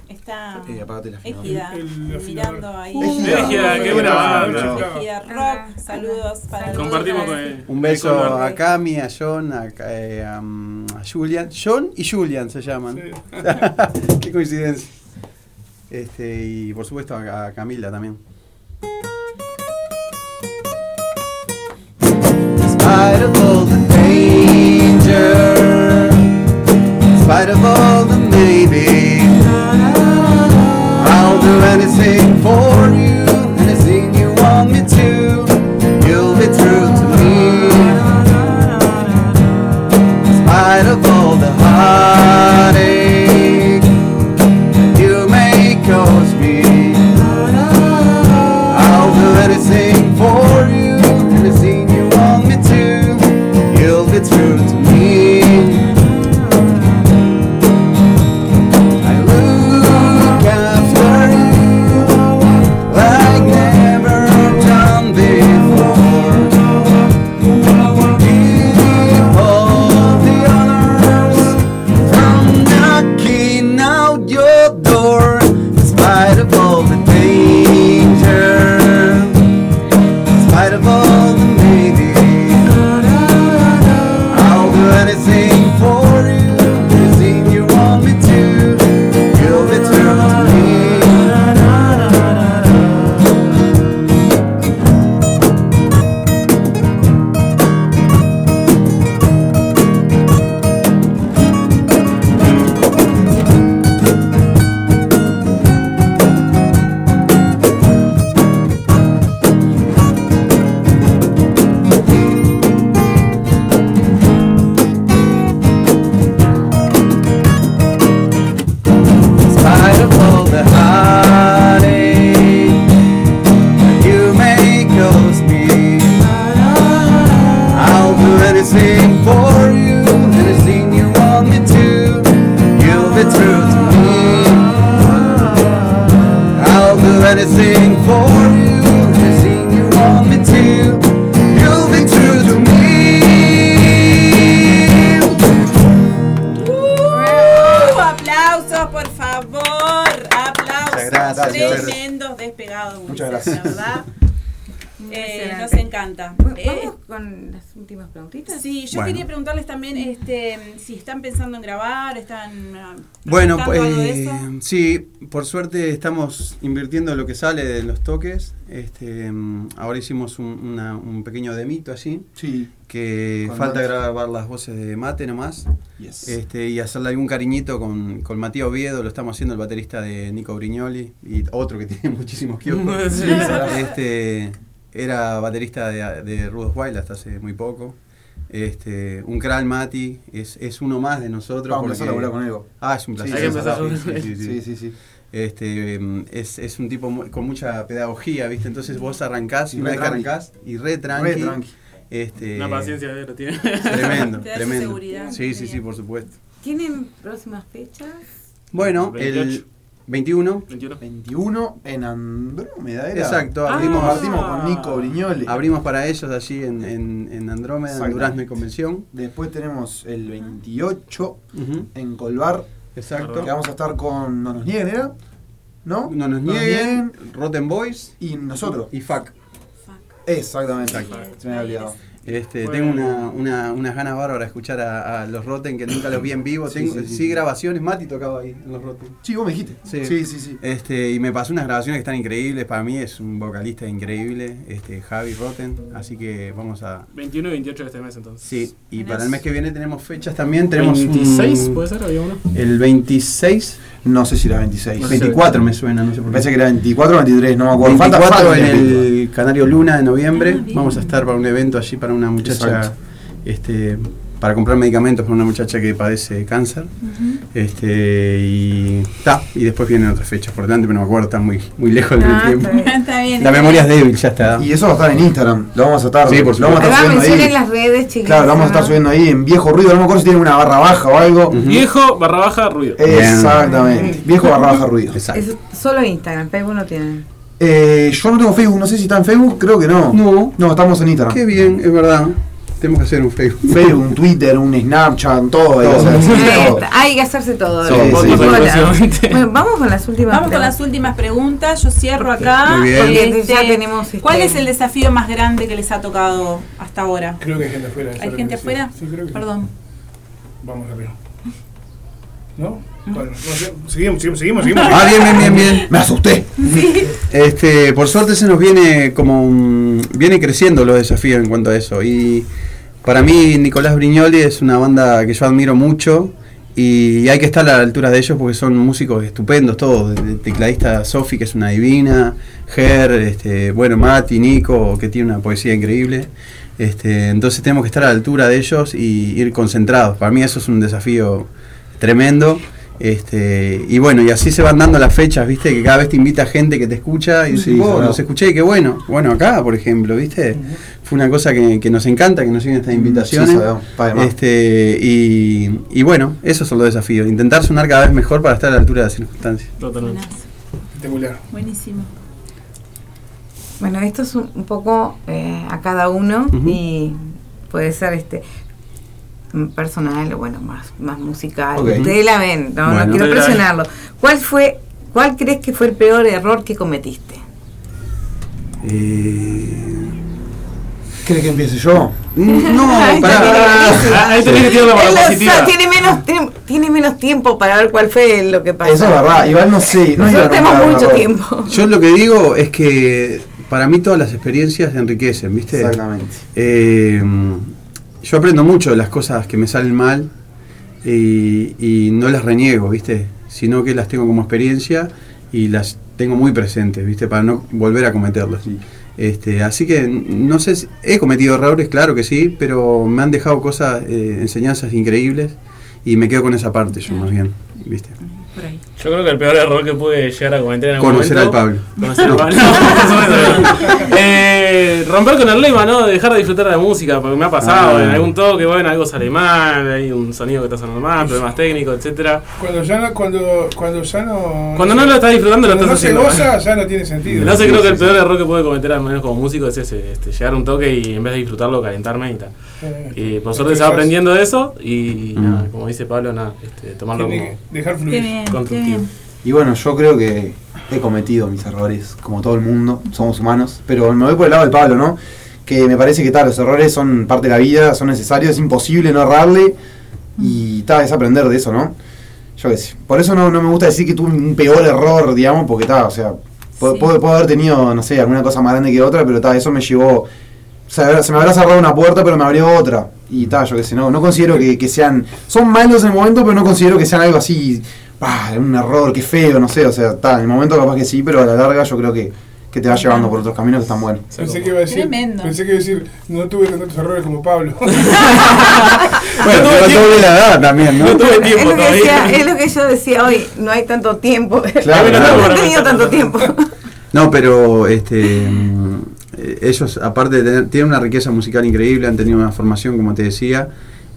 Está Eh, apagate la fila. Égida, El- el mirando ahí. Égida. Qué buena banda. Égida Rock, saludos para Compartimos con él. Un beso a Cami, a John, a, eh, a, mm, a Julian. John y Julian se llaman. Sí. (laughs) Qué coincidencia. Este, y por supuesto a, a Camila también. spite of all the danger, in spite of all the maybe, I'll do anything Bueno, pues eso. sí, por suerte estamos invirtiendo lo que sale de los toques. Este, mm, ahora hicimos un, una- un pequeño demito así, Sí. que Con falta Mate. grabar las voces de Mate nomás. Yes. Este, y hacerle algún cariñito con, con Matías Oviedo, lo estamos haciendo el baterista de Nico Brignoli y otro que (laughs) tiene muchísimos kioscos. (laughs) Sí, este, era baterista de, de Rudos Wild hasta hace muy poco. Este, un Kral Mati es, es uno más de nosotros. Vamos a empezar a porque- laburar con Ego. Ah, es un placer. Sí, sí, sí, sí. Sí, sí, sí. Este, es, es un tipo con mucha pedagogía, ¿viste? Entonces vos arrancás y Y una vez que arrancás y re tranqui. Re tranqui. Este, Una paciencia de lo tiene. (laughs) Tremendo, Te tremendo. seguridad. Sí, sí, sí, por supuesto. ¿Tienen próximas fechas? Bueno, el 28. 21. 21. 21 en Andrómeda era. Exacto, Ah. abrimos, Compartimos con Nico Brignoli. abrimos para ellos allí en, en, en Andrómeda, en Exactamente. Durazno y Convención. Después tenemos el 28 Ujú, en Colbar, Exacto. que vamos a estar con No nos nieguen, ¿era? ¿No? No nos nieguen, Rotten Boys Y nosotros. y FAC. Exactamente. Exacto. Se me había olvidado. Este, Bueno. Tengo una, una, unas ganas bárbaras de escuchar a, a los Rotten que nunca los vi en vivo. Sí, Tengo, sí, sí, sí. grabaciones, Mati tocaba ahí en los Rotten. Sí, vos me dijiste. Sí. Sí, sí, sí. Este, y me pasó unas grabaciones que están increíbles. Para mí es un vocalista increíble, este, Javi Rotten. Así que vamos a. 21 y 28 de este mes entonces. Sí, y Tenés- para el mes que viene tenemos fechas también. Tenemos un- 26 puede ser, había uno. El 26, No sé si era 26. No sé. 24 me suena, no sé por qué. parece que era 24 o 23, no me acuerdo. 24 Falta- falta en un el Canario Luna de noviembre. Ah. Vamos a estar para un evento allí para una muchacha, Exacto. este, para comprar medicamentos para una muchacha que padece cáncer. Este y ta, y después vienen otras fechas por delante, pero no me acuerdo, está muy, muy lejos del Ah, tiempo. está bien. Está bien. La memoria es débil, ya está. Y eso va a estar en Instagram. Lo vamos a estar, Sí, por lo vamos a estar subiendo ahí. las redes, chicos. Claro, lo vamos a estar subiendo ahí en viejo ruido. No me acuerdo si tiene una barra baja o algo. Viejo barra baja ruido. Exactamente. Viejo barra baja ruido. Exacto. Es solo Instagram, Facebook no tienen. Eh, yo no tengo Facebook, no sé si está en Facebook, creo que no. No. No, estamos en Instagram. Qué bien, es verdad. Tenemos que hacer un Facebook. Facebook, un Twitter, un Snapchat, todo. hay que Todo. hacer, sí, Eh, todo. hay que hacerse todo. Sí, Por sí. Bueno, vamos con las últimas Vamos con las preguntas. últimas preguntas. Yo cierro acá. Muy bien. Porque ya tenemos, este- ¿Cuál es el desafío más grande que les ha tocado hasta ahora? Creo que hay gente afuera. ¿Hay gente afuera? Sí, creo que. Perdón. Vamos arriba. ¿No? Bueno, no sé. Seguimos, seguimos, seguimos. seguimos. Ah, bien, bien, bien, bien. Me asusté. Este, por suerte se nos viene como un- viene creciendo los desafíos en cuanto a eso. Y para mí Nicolás Brignoli es una banda que yo admiro mucho y hay que estar a la altura de ellos porque son músicos estupendos todos. El tecladista Sofi, que es una divina, Ger, este, bueno, Mati, Nico, que tiene una poesía increíble. Este, entonces tenemos que estar a la altura de ellos y ir concentrados. Para mí eso es un desafío tremendo. Este, y bueno, y así se van dando las fechas, viste, que cada vez te invita gente que te escucha y Sí, dices, "Oh, claro. los escuché y qué bueno. Bueno, acá, por ejemplo, viste, fue una cosa que, que nos encanta, que nos siguen estas invitaciones. Sí, sabemos, además. este, y, y bueno, esos son los desafíos. Intentar sonar cada vez mejor para estar a la altura de las circunstancias. Totalmente. Buenísimo. Bueno, esto es un, un poco eh, a cada uno y puede ser este personal o bueno, más, más musical. Ok. Ustedes la ven, no, no quiero presionarlo. ¿Cuál fue, cuál crees que fue el peor error que cometiste? Eh, ¿Querés que empiece yo? no, (laughs) Ay, pará. Ahí tenés que tirarlo por Él la lo positiva. sabe, tiene menos tiene, tiene menos tiempo para ver cuál fue lo que pasó. Eso es verdad. Igual no sé. No tenemos mucho tiempo. Yo lo que digo es que para mí todas las experiencias enriquecen, ¿viste? Exactamente. Eh, yo aprendo mucho de las cosas que me salen mal y, y no las reniego, ¿viste? Sino que las tengo como experiencia y las tengo muy presentes, ¿viste? Para no volver a cometerlas. Este, así que no sé, si- he cometido errores, claro que sí, pero me han dejado cosas, eh, enseñanzas increíbles y me quedo con esa parte yo más bien, ¿viste? Yo creo que el peor error que pude llegar a cometer en algún Conocer momento. al Pablo. Conocer al Pablo. (laughs) No. Eh, romper con el lema, ¿no? De dejar de disfrutar de la música, porque me ha pasado, Ah. en algún toque, bueno, algo sale mal, hay un sonido que está sonando mal, problemas técnicos, etcétera. Cuando ya no, cuando, cuando ya no. Cuando no lo estás disfrutando, lo cuando estás no se haciendo. goza, ya no tiene sentido. No sé, creo que el peor error que puede cometer, al menos como músico, es ese, este, llegar a un toque y en vez de disfrutarlo, calentarme y tal. Eh, Y por suerte se va aprendiendo de eso y Mm. nada, como dice Pablo, nada, este, tomarlo como dejar fluir. qué constructivo. Bien. Y bueno, yo creo que he cometido mis errores, como todo el mundo, somos humanos, pero me voy por el lado de Pablo, ¿no? Que me parece que tal, los errores son parte de la vida, son necesarios, es imposible no errarle y tal, es aprender de eso, ¿no? Yo qué sé. Por eso no, no me gusta decir que tuve un peor error, digamos, porque tal, o sea, puedo, Sí. puedo- puedo haber tenido, no sé, alguna cosa más grande que otra, pero tal, eso me llevó. O sea, se me habrá cerrado una puerta, pero me abrió otra. Y tal, yo qué sé, no, no considero que, que sean. Son malos en el momento, pero no considero que sean algo así. Bah, un error, qué feo, no sé. O sea, tal, en el momento capaz que sí, pero a la larga yo creo que, que te va llevando por otros caminos que están buenos. Pensé que iba a decir, Tremendo. pensé que iba a decir, no tuve tantos errores como Pablo. (laughs) (laughs) Bueno, pero doble la edad también, ¿no? No tuve Es tiempo lo, que decía, es lo que yo decía hoy, no hay tanto tiempo. Claro, (laughs) no claro. he tenido tanto tiempo. No, pero este mm, eh, ellos, aparte de tener, tienen una riqueza musical increíble, han tenido una formación, como te decía,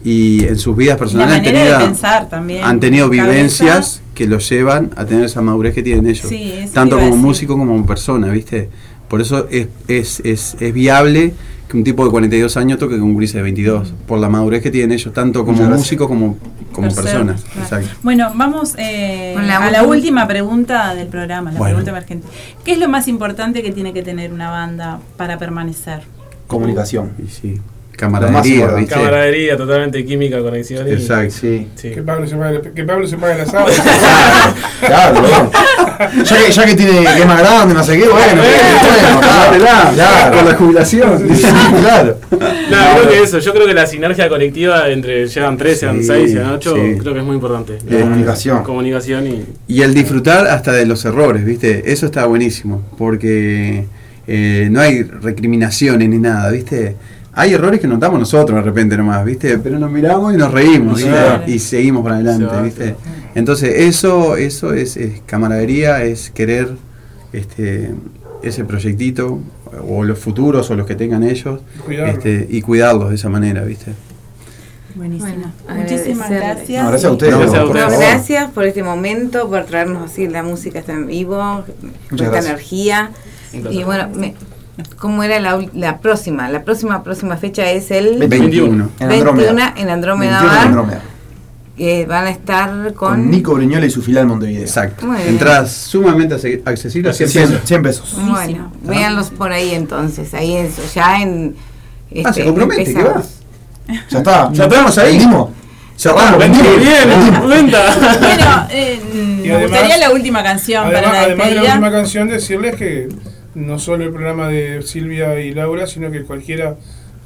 y en sus vidas personales han tenido, pensar también. han tenido cabeza. vivencias que los llevan a tener esa madurez que tienen ellos, Sí, tanto como músico como como persona, ¿viste? Por eso es, es, es, es viable que un tipo de 42 años toque con un gris de 22, por la madurez que tienen ellos, tanto como músicos como, como Tercero, personas. claro. Bueno, vamos eh, la a la última. pregunta del programa, la Bueno. pregunta emergente. ¿Qué es lo más importante que tiene que tener una banda para permanecer? Comunicación. Y sí, más camaradería. ¿viste? Camaradería, totalmente química, conexión. y- Exacto. Sí. Sí. que, Pablo se pague, que Pablo se pague la. (laughs) Claro, bueno. ya, que, ya que tiene que es más grande, no sé qué, bueno, (laughs) bueno, claro, claro. Con la jubilación. Sí, claro. No, creo que eso, yo creo que la sinergia colectiva entre llegan tres, sean Sí, seis, sean ocho, sí. creo que es muy importante. Y comunicación. Comunicación y. Y el disfrutar hasta de los errores, ¿viste? Eso está buenísimo, porque eh, no hay recriminaciones ni nada, ¿viste? Hay errores que notamos nosotros de repente nomás, ¿viste? Pero nos miramos y nos reímos. Y seguimos para adelante. ¿viste? Entonces, eso eso es, es camaradería, es querer este ese proyectito, o los futuros, o los que tengan ellos, este, y cuidarlos de esa manera, ¿viste? Buenísimo. Bueno, Muchísimas gracias. No, gracias a ustedes. Gracias a por favor. gracias por este momento, por traernos así la música está en vivo, con esta gracias. energía. Y bueno, me- ¿cómo era la, ul- la próxima? La próxima próxima fecha es el 21. En 21 Andrómeda. en Andrómeda 21 en Andrómeda. que van a estar con, Con Nico Briñola y su filial Montevideo. Exacto. Entradas sumamente accesibles, 100 100, pesos. 100 pesos. Bueno, véanlos por ahí entonces, ahí en, ya en... Ah, se compromete, ¿qué vas? Ya está. Ya estamos ahí. Vendimos. Cerramos, Vendimos vendimos. bien, (laughs) venta. Bueno, eh, Y me además- gustaría la última canción Además, para la además de la última canción, decirles que no solo el programa de Silvia y Laura, sino que cualquiera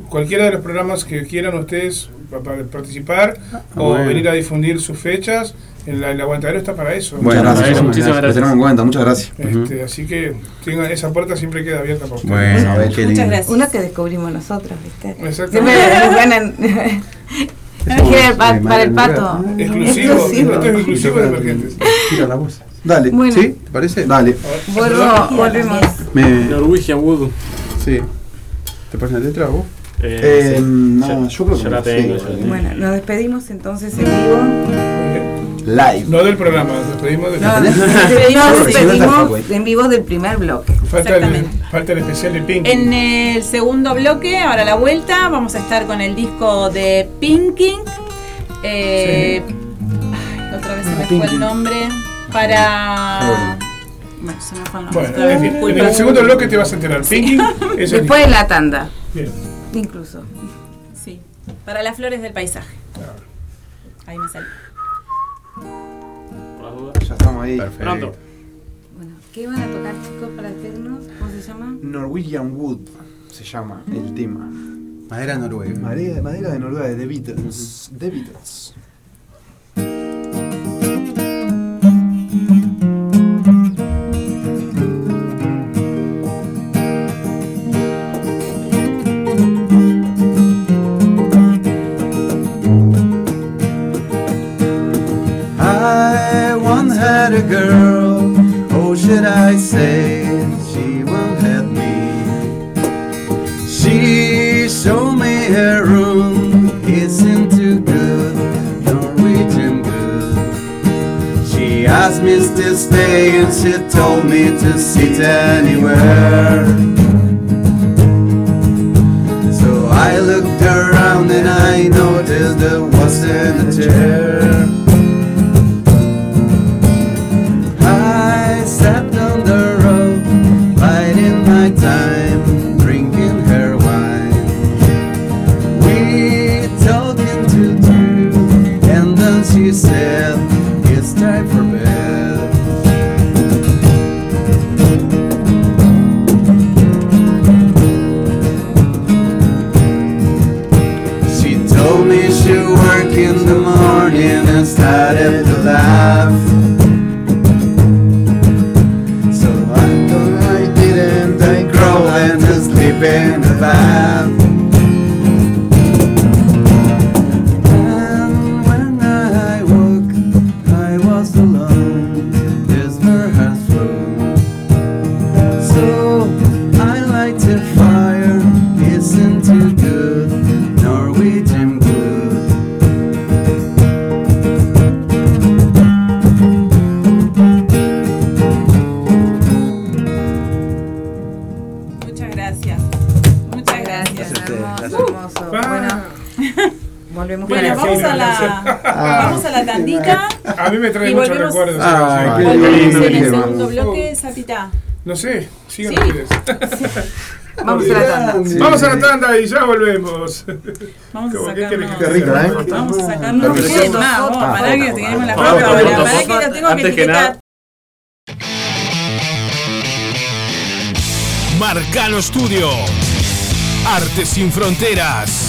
cualquiera de los programas que quieran ustedes pa- pa- participar o bueno. venir a difundir sus fechas, el, el aguantadero está para eso. Bueno, Muchas gracias. Muchísimas Lo gracias. tenemos en cuenta, muchas gracias. Este, Así que tengan, esa puerta siempre queda abierta para ustedes. Bueno, A ver, qué Muchas lindo. gracias. Una que descubrimos nosotros, ¿viste? Exactamente. Siempre nos ganan. Para el pato. Exclusivo, Exclusivo. esto es exclusivo de emergentes. Tira la voz. Dale. Bueno, ¿Sí? ¿Te parece? Dale. vuelvo, volvemos. Me, Norwegian Wood. sí. ¿Te pones la letra vos? Eh, Eh, sí. no, Ya- yo creo que ya la no, tengo. sí. ya la tengo. Bueno, nos despedimos entonces en vivo. Live. No del programa, nos despedimos del No, Nos (laughs) nos despedimos en vivo del primer bloque. falta, el, exactamente. falta el especial de Pink. En el segundo bloque, ahora la vuelta, vamos a estar con el disco de Pinking. Eh, ay, otra vez se me fue el nombre. Para. Bueno, se me fue el. Bueno, en, el segundo bloque te vas a enterar. (laughs) El Después de la tanda, Bien. incluso. Sí, para las flores del paisaje. Ahí me salió. Por las dudas. Ya estamos ahí. Perfecto. Pronto. Bueno, ¿qué van a tocar chicos para el tecno? ¿Cómo se llama? Norwegian Wood se llama el tema. Madera noruega. Madera, madera de Noruega de The Beatles. The Beatles. Girl, oh should I say, she once had me. She showed me her room, isn't too good, Norwegian good. She asked me to stay and she told me to sit anywhere. So I looked around and I noticed there wasn't a chair. Volvemos Bueno, (laughs) vamos a la, vamos a la tandita. A mí me trae Y muchos volvemos- recuerdos. Ah. Volvemos en el segundo bloque, Zapita. No sé, sigan Sí. ustedes. (laughs) Vamos a la tanda. Vamos a la tanda y ya volvemos. Vamos a ¿Cómo que querés sacarnos. Qué ¿eh? Vamos a sacarnos. Ah, pará que la foto Pará que la tengo que etiquetar. Marcano Studio. Arte sin fronteras.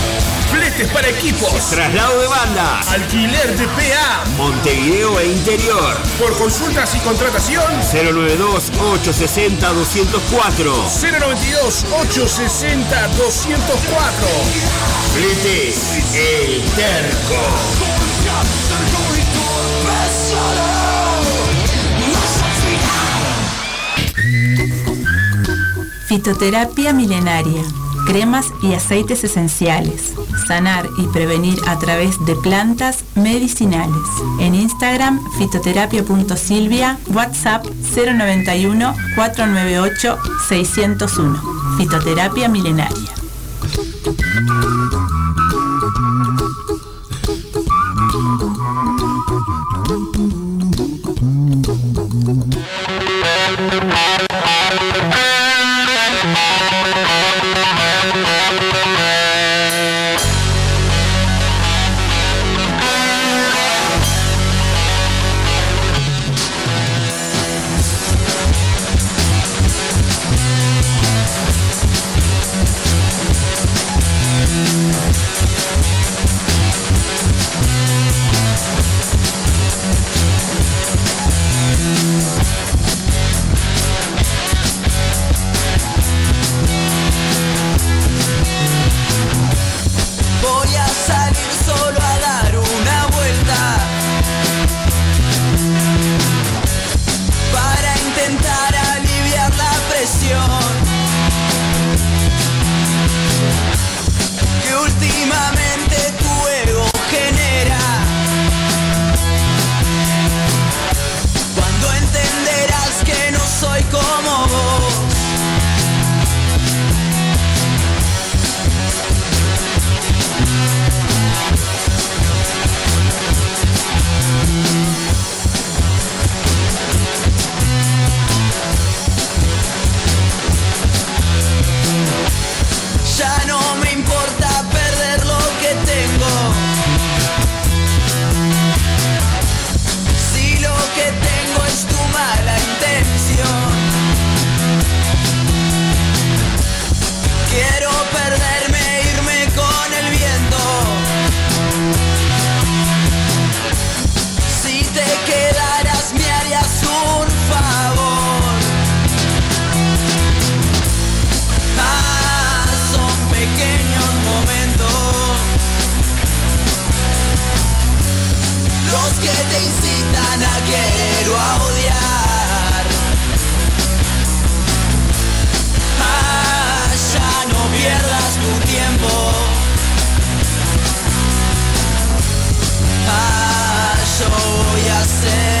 Fletes para equipos. Traslado de bandas, Alquiler de PA. Montevideo e interior. Por consultas y contratación. 092-860-204. 092 860 204. Fletes, El Terco. Fitoterapia milenaria. Cremas y aceites esenciales. Sanar y prevenir a través de plantas medicinales. En Instagram fitoterapia.silvia, WhatsApp 091 498 601. Fitoterapia milenaria. pra sempre.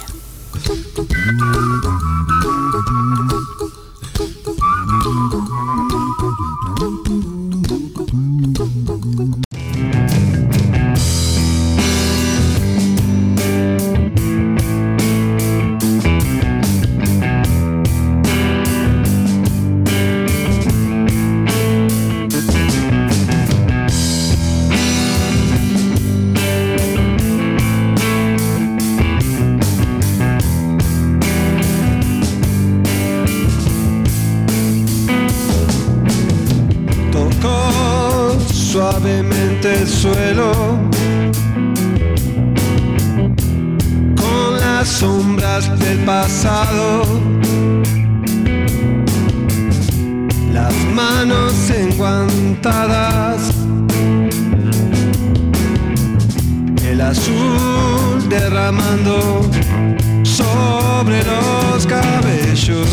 Sobre los cabellos.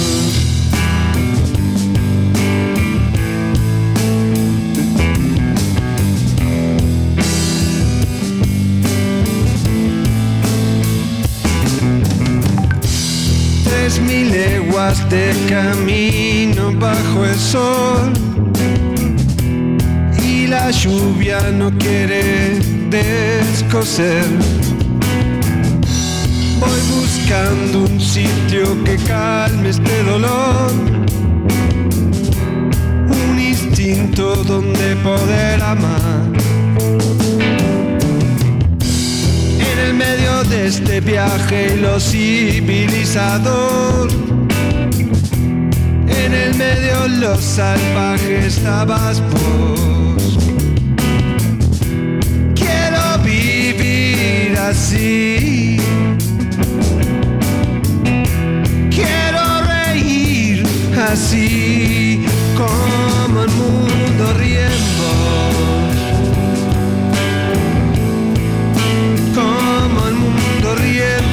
Tres mil leguas de camino bajo el sol y la lluvia no quiere descoser. Voy buscando un sitio que calme este dolor, un instinto donde poder amar. En el medio de este viaje lo civilizador. En el medio lo salvaje estabas vos. Quiero vivir así. Así como el mundo riendo. como el mundo riendo.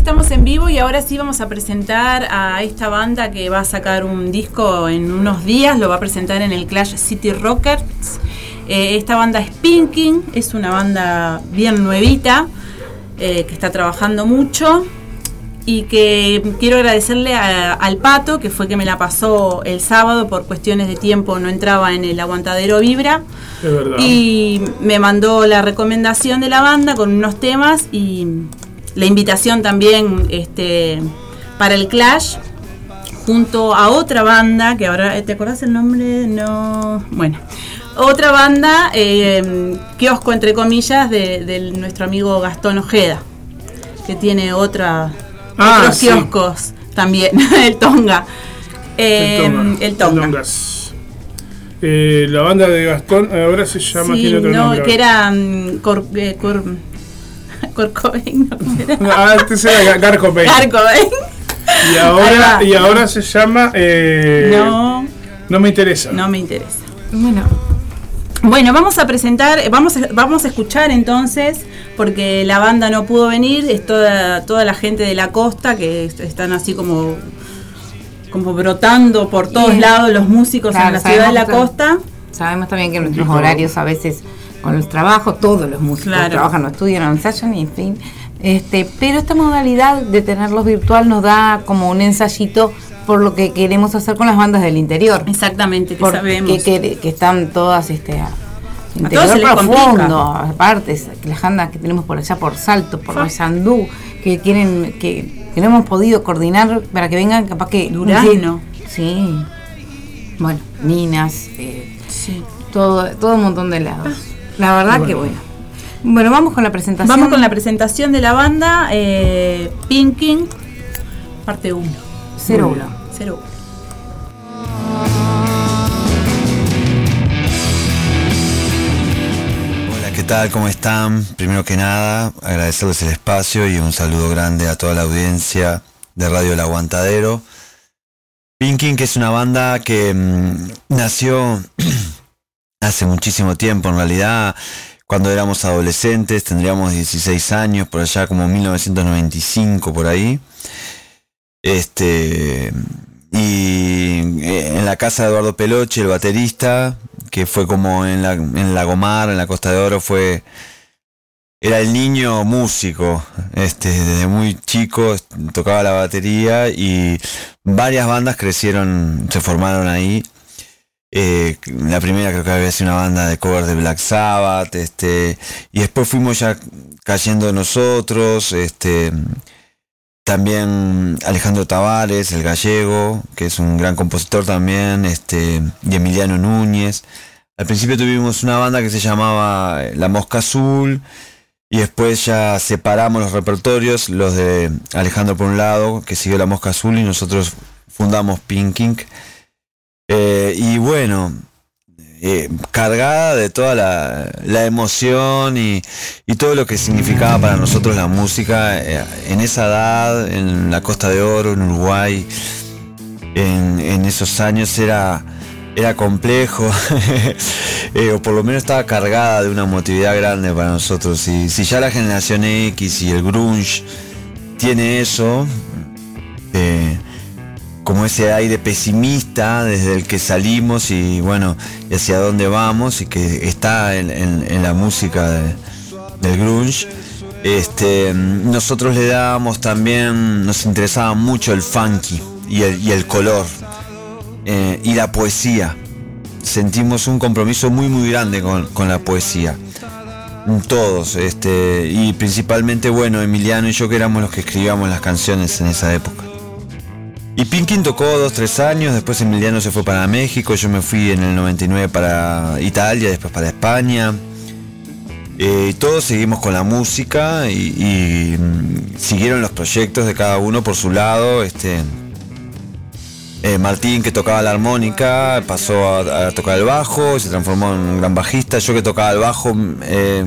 Estamos en vivo y ahora sí vamos a presentar a esta banda que va a sacar un disco en unos días, lo va a presentar en el Clash City Rockers. Eh, esta banda es Pinking, es una banda bien nuevita, eh, que está trabajando mucho y que quiero agradecerle a- al Pato, que fue que me la pasó el sábado por cuestiones de tiempo, no entraba en el aguantadero Vibra. Es verdad. Y me mandó la recomendación de la banda con unos temas y la invitación también este, para el Clash junto a otra banda que ahora te acordás el nombre no bueno otra banda eh, kiosco entre comillas de, de nuestro amigo Gastón Ojeda que tiene otra Ah, otros sí. kioscos también (laughs) el Tonga Eh, Tonga, el Tonga. Eh, la banda de Gastón ahora se llama. Sí, tiene otro no, nombre. que era mm, Cor, eh, Cor- Kurt Cobain, ¿no? ¿Cómo era? (laughs) Ah, antes era Gar Cobain. Kurt Cobain. Y ahora, y ahora se llama. eh, No. No me interesa. No me interesa. Bueno. Bueno, vamos a presentar, vamos a, vamos a escuchar entonces, porque la banda no pudo venir, es toda, toda la gente de la costa que est- están así como, como brotando por todos Bien. lados los músicos Claro, en la ciudad de la costa. Sabemos también que nuestros horarios a veces con el trabajo, todos los músicos Claro. trabajan, no estudian, no ensayan y en fin. Este, pero esta modalidad de tenerlos virtual nos da como un ensayito por lo que queremos hacer con las bandas del interior. Exactamente, que sabemos. Que, que están todas este a- se les profundo, aparte las bandas que tenemos por allá por Salto, por Paysandú, que quieren que, que no hemos podido coordinar para que vengan capaz que Durazno. Sí. Bueno, Minas, eh, todo, todo un montón de lados. La verdad Bueno. que bueno. Bueno, vamos con la presentación. Vamos con la presentación de la banda, eh, Pinking, parte 1. 01. 01. Hola, ¿qué tal? ¿Cómo están? Primero que nada, agradecerles el espacio y un saludo grande a toda la audiencia de Radio El Aguantadero. Pinking, que es una banda que mm, nació (clears throat) hace muchísimo tiempo, en realidad, cuando éramos adolescentes, tendríamos 16 años, por allá como 1995, por ahí. Este, y eh, en la casa de Eduardo Peloche, el baterista, que fue como en la, en Lagomar, en la Costa de Oro, fue. Era el niño músico, este, desde muy chico tocaba la batería y varias bandas crecieron, se formaron ahí. Eh, la primera creo que había sido una banda de cover de Black Sabbath, este, y después fuimos ya cayendo nosotros, este, también Alejandro Tavares, el gallego, que es un gran compositor también, este, y Emiliano Núñez. Al principio tuvimos una banda que se llamaba eh, La Mosca Azul, y después ya separamos los repertorios, los de Alejandro por un lado, que siguió La Mosca Azul, y nosotros fundamos Pinking. Eh, y bueno, eh, cargada de toda la, emoción y, todo lo que significaba para nosotros la música eh, en esa edad, en la Costa de Oro, en Uruguay, en, esos años era, era complejo, (laughs) o por lo menos estaba cargada de una emotividad grande para nosotros. Y si ya la generación X y el grunge tiene eso, como ese aire pesimista desde el que salimos y bueno, y hacia dónde vamos y que está en, la música de- del grunge. Este, nosotros le dábamos también, nos interesaba mucho el funky y el, y el color eh, y la poesía. Sentimos un compromiso muy muy grande con, con la poesía. Todos, este, y principalmente, bueno, Emiliano y yo que éramos los que escribíamos las canciones en esa época. Y Pinkin tocó dos, tres años, después Emiliano se fue para México, yo me fui en el 99 para Italia, después para España. Eh, y todos seguimos con la música y, mm, siguieron los proyectos de cada uno por su lado. Este, eh, Martín que tocaba la armónica pasó a, tocar el bajo se transformó en un gran bajista. Yo que tocaba el bajo, eh, eh,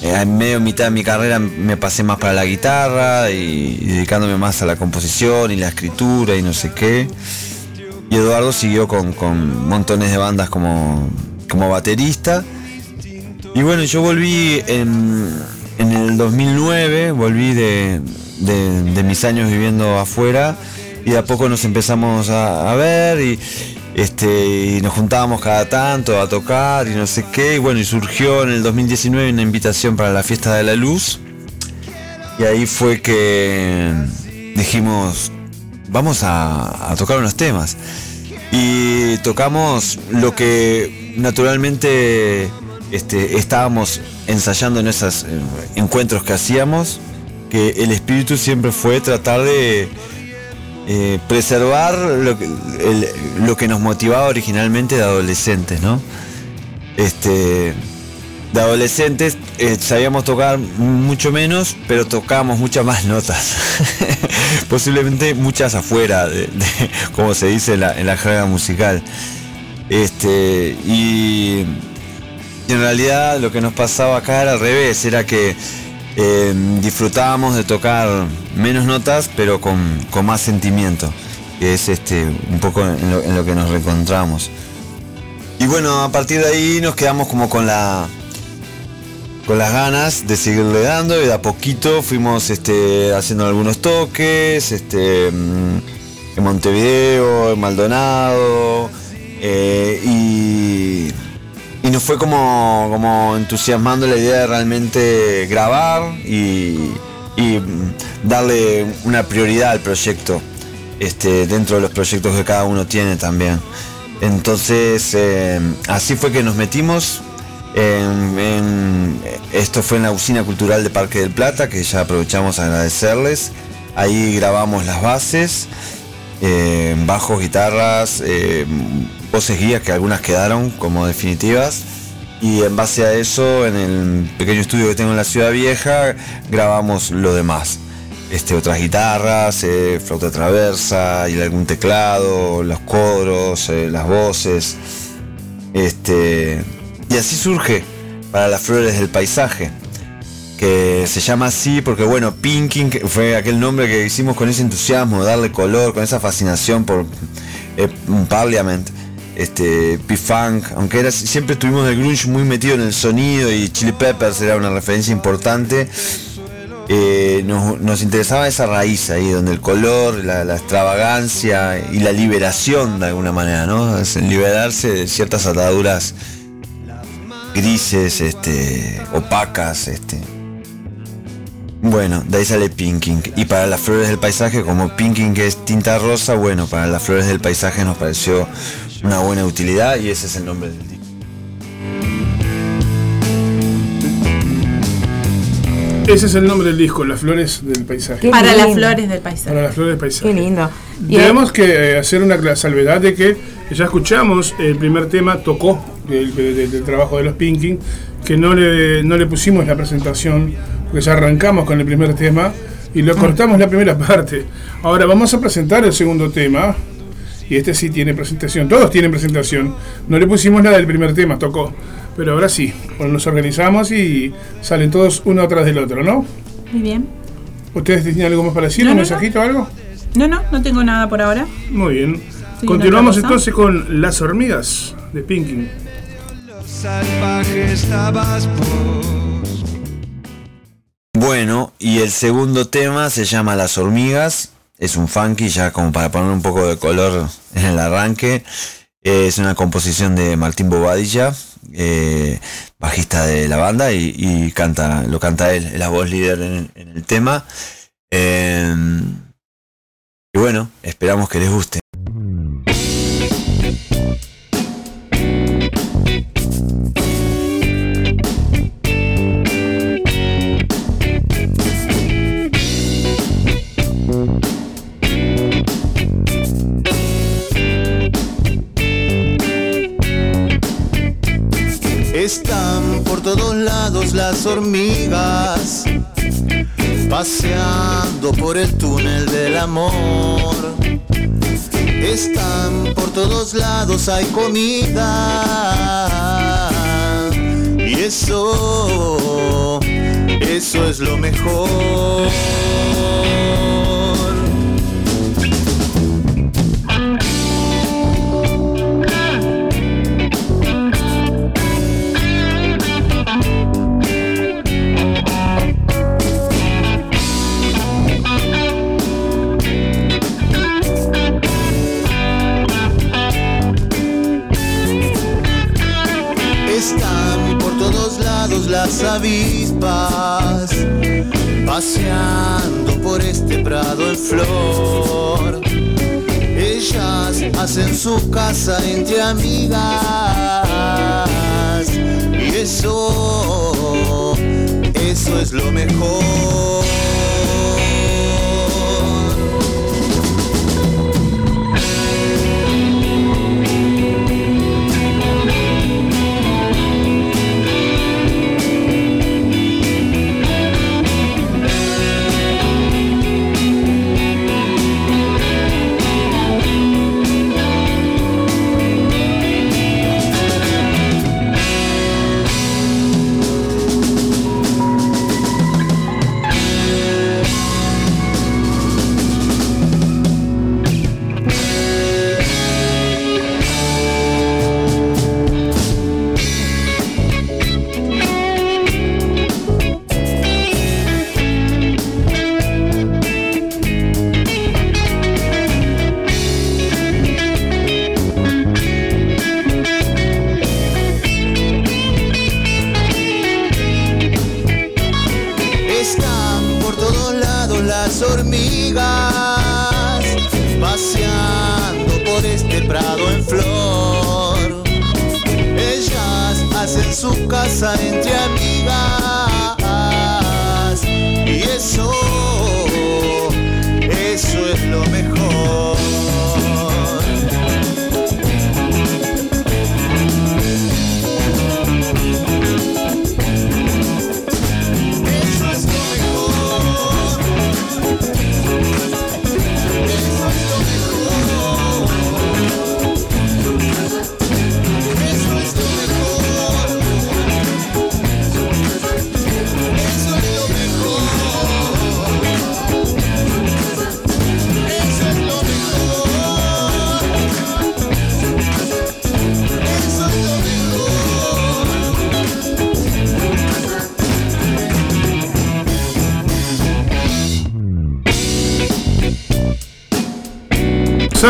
en medio mitad de mi carrera me pasé más para la guitarra y, dedicándome más a la composición y la escritura y no sé qué. Y Eduardo siguió con, con montones de bandas como, como baterista. Y bueno, yo volví en, en el 2009 volví de, de- mis años viviendo afuera y de a poco nos empezamos a ver y, este, y nos juntábamos cada tanto a tocar y no sé qué. Y bueno, y surgió en el 2019 una invitación para la fiesta de la luz. Y ahí fue que dijimos, vamos a, tocar unos temas. Y tocamos lo que naturalmente este, estábamos ensayando en esos eh, encuentros que hacíamos, que el espíritu siempre fue tratar de eh, preservar lo que, lo que nos motivaba originalmente de adolescentes, ¿no? Este, de adolescentes eh, sabíamos tocar mucho menos, pero tocábamos muchas más notas. (laughs) Posiblemente muchas afuera, de, como se dice en la, en la jerga musical. Este, y en realidad lo que nos pasaba acá era al revés, era que eh, disfrutábamos de tocar menos notas, pero con, con más sentimiento, que es este, un poco en lo, que nos reencontramos. Y bueno, a partir de ahí nos quedamos como con la con las ganas de seguirle dando y de a poquito fuimos este, haciendo algunos toques este, mm, en Montevideo, en Maldonado eh, y, y nos fue como, como entusiasmando la idea de realmente grabar y, darle una prioridad al proyecto este, dentro de los proyectos que cada uno tiene también. Entonces, eh, así fue que nos metimos. Esto fue en la usina cultural de Parque del Plata, que ya aprovechamos a agradecerles. Ahí grabamos las bases, eh, bajos, guitarras, eh, voces guías que algunas quedaron como definitivas. Y en base a eso, en el pequeño estudio que tengo en la ciudad vieja, grabamos lo demás. Este, otras guitarras, eh, flauta traversa y algún teclado, los coros, eh, las voces. Este, y así surge para las flores del paisaje, que se llama así porque bueno, Pinking fue aquel nombre que hicimos con ese entusiasmo, darle color, con esa fascinación por eh, Parliament, este, P-Funk, aunque era, siempre tuvimos el grunge muy metido en el sonido y Chili Peppers era una referencia importante. eh, nos, interesaba esa raíz ahí, donde el color, la, la extravagancia y la liberación de alguna manera, ¿no? Es liberarse de ciertas ataduras grises, este, opacas, este. Bueno, de ahí sale Pinking. Y para las flores del paisaje, como Pinking es tinta rosa, bueno, para las flores del paisaje nos pareció una buena utilidad y ese es el nombre del disco. Ese es el nombre del disco, Las Flores del Paisaje. Qué Para las flores del paisaje. Para las Flores del Paisaje. Qué lindo. Y Tenemos que eh, hacer una salvedad de que ya escuchamos el primer tema, tocó del, del- del trabajo de los Pinking, que no le, no le pusimos la presentación, porque ya arrancamos con el primer tema y lo cortamos la primera (laughs) parte. Ahora vamos a presentar el segundo tema, y este sí tiene presentación, todos tienen presentación. No le pusimos la del primer tema, tocó, pero ahora sí, bueno, nos organizamos y salen todos uno atrás del otro, ¿no? Muy bien. ¿Ustedes tienen algo más para decir? No, ¿Un no, no. mensajito o algo? No, no, no tengo nada por ahora. Muy bien. Sí, Continuamos entonces con Las Hormigas de vos. Bueno, y el segundo tema se llama Las hormigas. Es un funky, ya como para poner un poco de color en el arranque. Eh, Es una composición de Martín Bobadilla, eh, bajista de la banda, y, canta, lo canta él, es la voz líder en, el tema. Eh, y bueno, esperamos que les guste. Están por todos lados las hormigas, paseando por el túnel del amor. Están por todos lados, hay comida. Y eso, eso es lo mejor. Las avispas paseando por este prado en flor. Ellas hacen su casa entre amigas y eso, eso es lo mejor.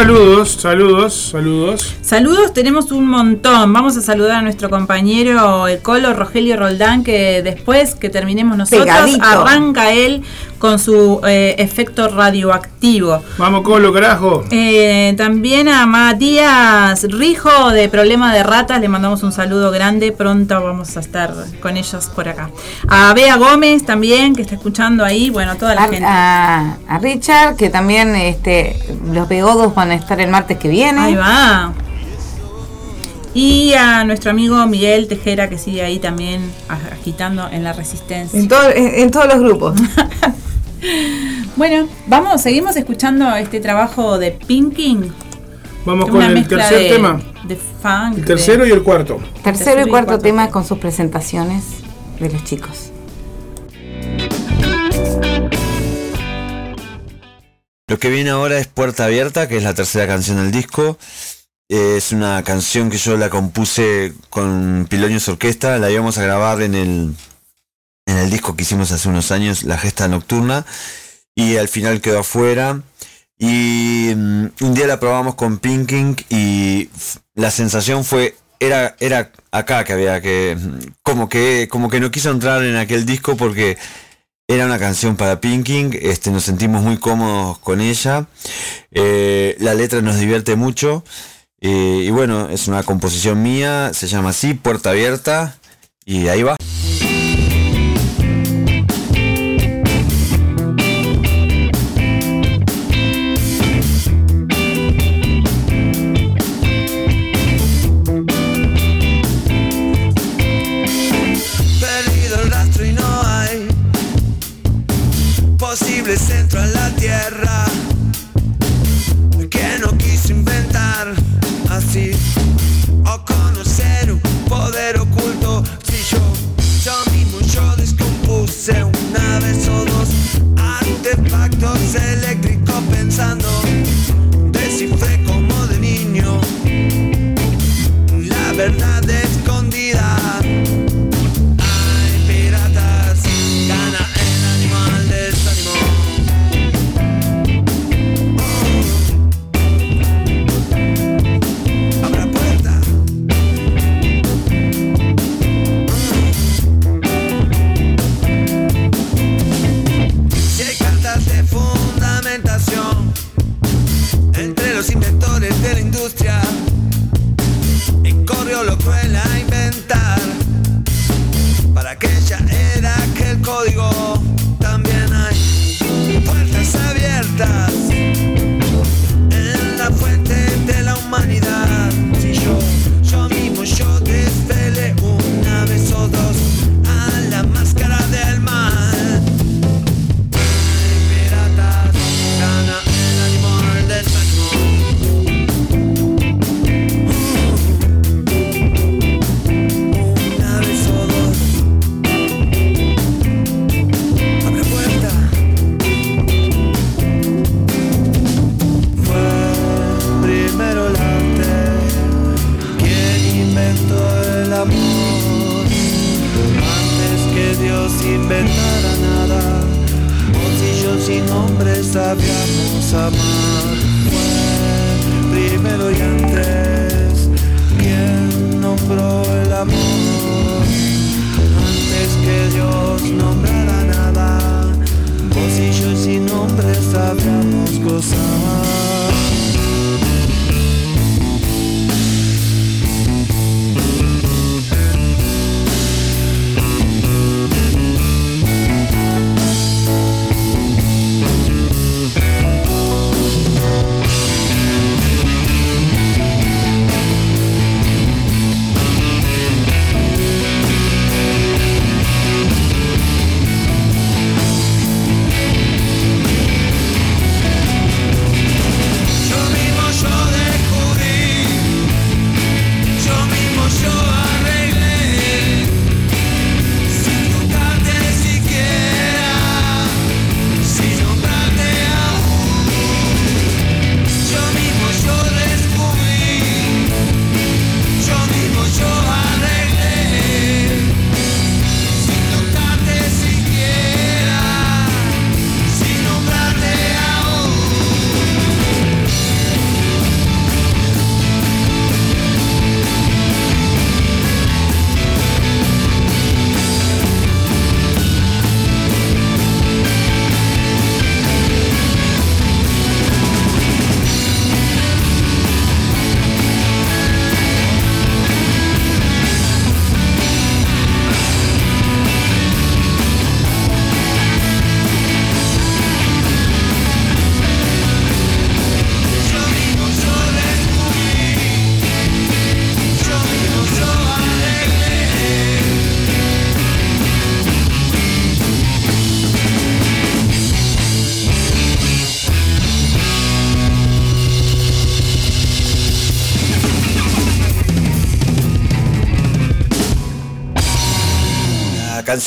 Saludos, saludos, saludos. Saludos, tenemos un montón. Vamos a saludar a nuestro compañero el Colo Rogelio Roldán, que después que terminemos nosotros, Pegadito. arranca él con su eh, efecto radioactivo. Vamos, Colo, carajo. Eh, también a Matías Rijo de Problema de Ratas, le mandamos un saludo grande. Pronto vamos a estar con ellos por acá. A Bea Gómez también, que está escuchando ahí. Bueno, toda la A, gente. a- a Richard, que también este, los pegodos van a estar el martes que viene. Ahí va. Y a nuestro amigo Miguel Tejera, que sigue ahí también ag- agitando en la resistencia. En, todo- en- en todos los grupos. (laughs) Bueno, vamos, seguimos escuchando este trabajo de Pinking. Vamos con el tercer de- tema. De funk. El tercero de- y el cuarto. Tercero y cuarto tema con sus presentaciones de los chicos. Lo que viene ahora es Puerta Abierta, que es la tercera canción del disco. Eh, Es una canción que yo la compuse con Pilonios Orquesta, la íbamos a grabar en el, en el disco que hicimos hace unos años, La Gesta Nocturna, y al final quedó afuera. Y mm, un día la probamos con Pinking y la sensación fue, era, era acá que había que, como que, como que no quiso entrar en aquel disco porque era una canción para Pinking, este, nos sentimos muy cómodos con ella. Eh, la letra nos divierte mucho. eh, y bueno, es una composición mía, se llama así, Puerta Abierta. Y ahí va. pensando.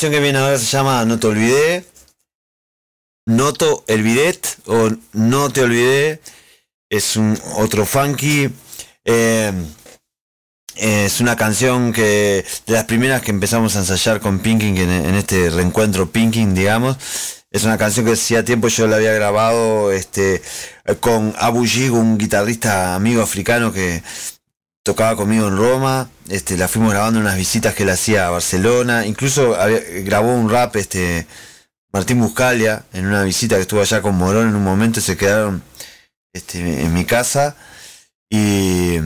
Canción que viene ahora se llama No te olvidé. Noto el bidet o No te olvidé. Es un otro funky. Eh, es una canción que de las primeras que empezamos a ensayar con Pinking en, este reencuentro Pinking, digamos. Es una canción que hacía tiempo yo la había grabado este, con Abu Yig, un guitarrista amigo africano que tocaba conmigo en Roma, este, la fuimos grabando unas visitas que él hacía a Barcelona, incluso había- grabó un rap este Martín Buscalia en una visita que estuvo allá con Morón en un momento se quedaron este, en mi casa. Y,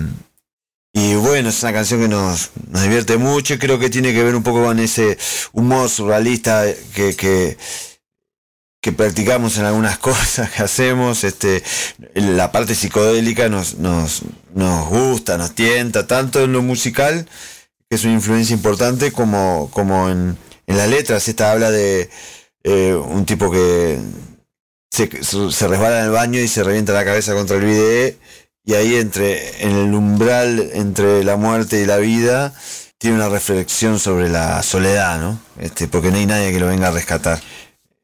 y bueno, es una canción que nos, nos divierte mucho y creo que tiene que ver un poco con ese humor surrealista que, que practicamos en algunas (laughs) cosas que hacemos, este, la parte psicodélica nos, nos, nos gusta, nos tienta, tanto en lo musical, que es una influencia importante, como, como en, en las letras. Esta habla de eh, un tipo que se, resbala en el baño y se revienta la cabeza contra el bidet, y ahí entre, en el umbral entre la muerte y la vida, tiene una reflexión sobre la soledad, ¿no? Este, porque no hay nadie que lo venga a rescatar.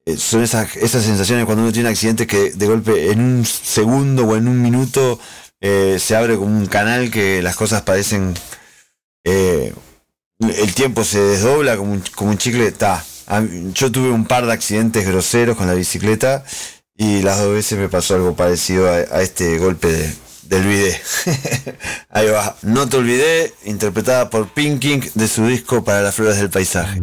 Eh, son esas, esas sensaciones cuando uno tiene un accidente que de golpe en un segundo o en un minuto eh, se abre como un canal que las cosas parecen eh, el tiempo se desdobla como un, un chicle mí- yo tuve un par de accidentes groseros con la bicicleta y las dos veces me pasó algo parecido a, este golpe de- del. (laughs) Ahí va. No te olvidé, interpretada por Pinking de su disco para las flores del paisaje.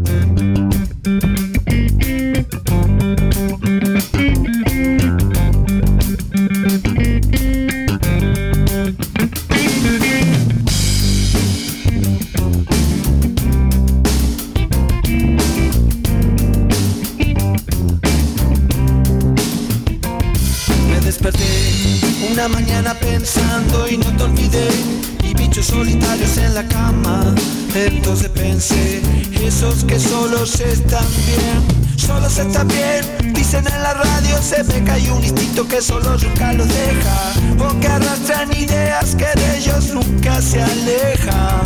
Bichos solitarios en la cama. Entonces pensé Esos que solos están bien Solos están bien Dicen en la radio se ve que hay un instinto que solo nunca los deja O que arrastran ideas que de ellos nunca se alejan.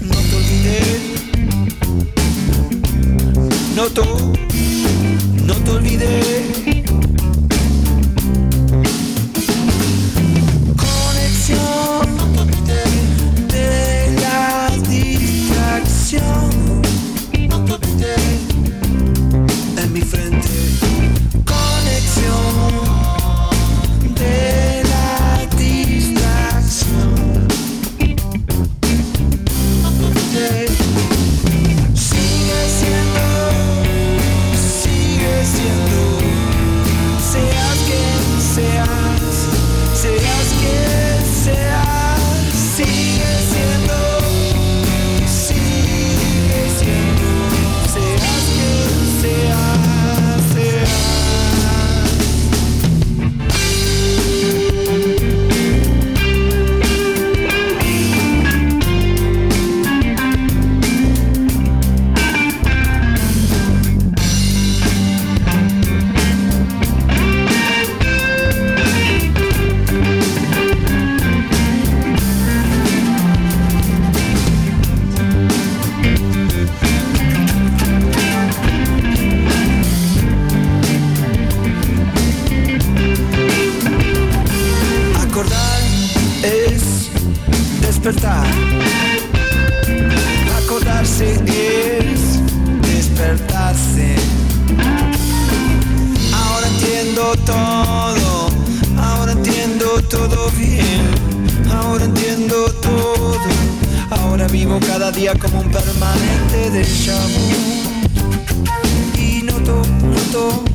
No te olvidé No te, no te olvidé despertar. Acordarse es despertarse. Ahora entiendo todo, ahora entiendo todo bien, ahora entiendo todo. Ahora vivo cada día como un permanente déjà vu. Y noto, noto,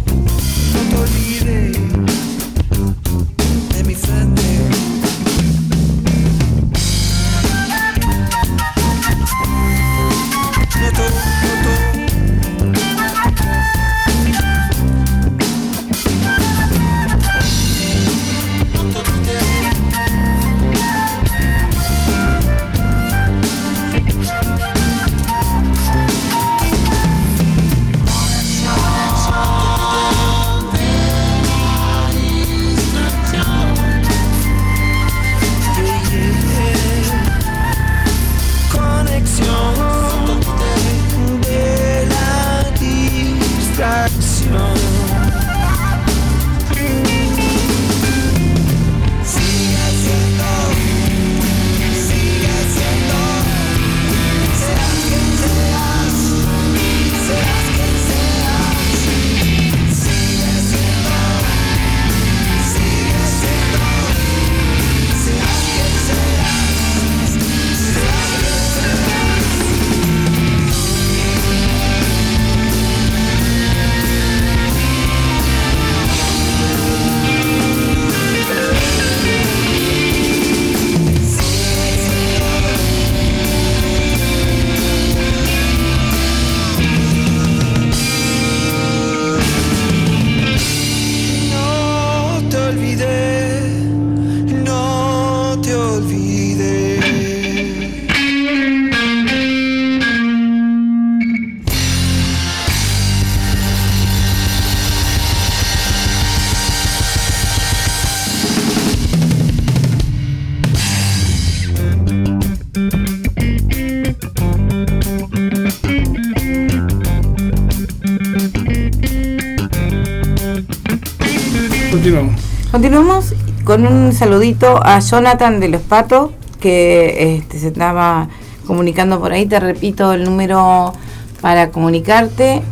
con un saludito a Jonathan de los Patos, que este, se estaba comunicando por ahí. Te repito el número para comunicarte.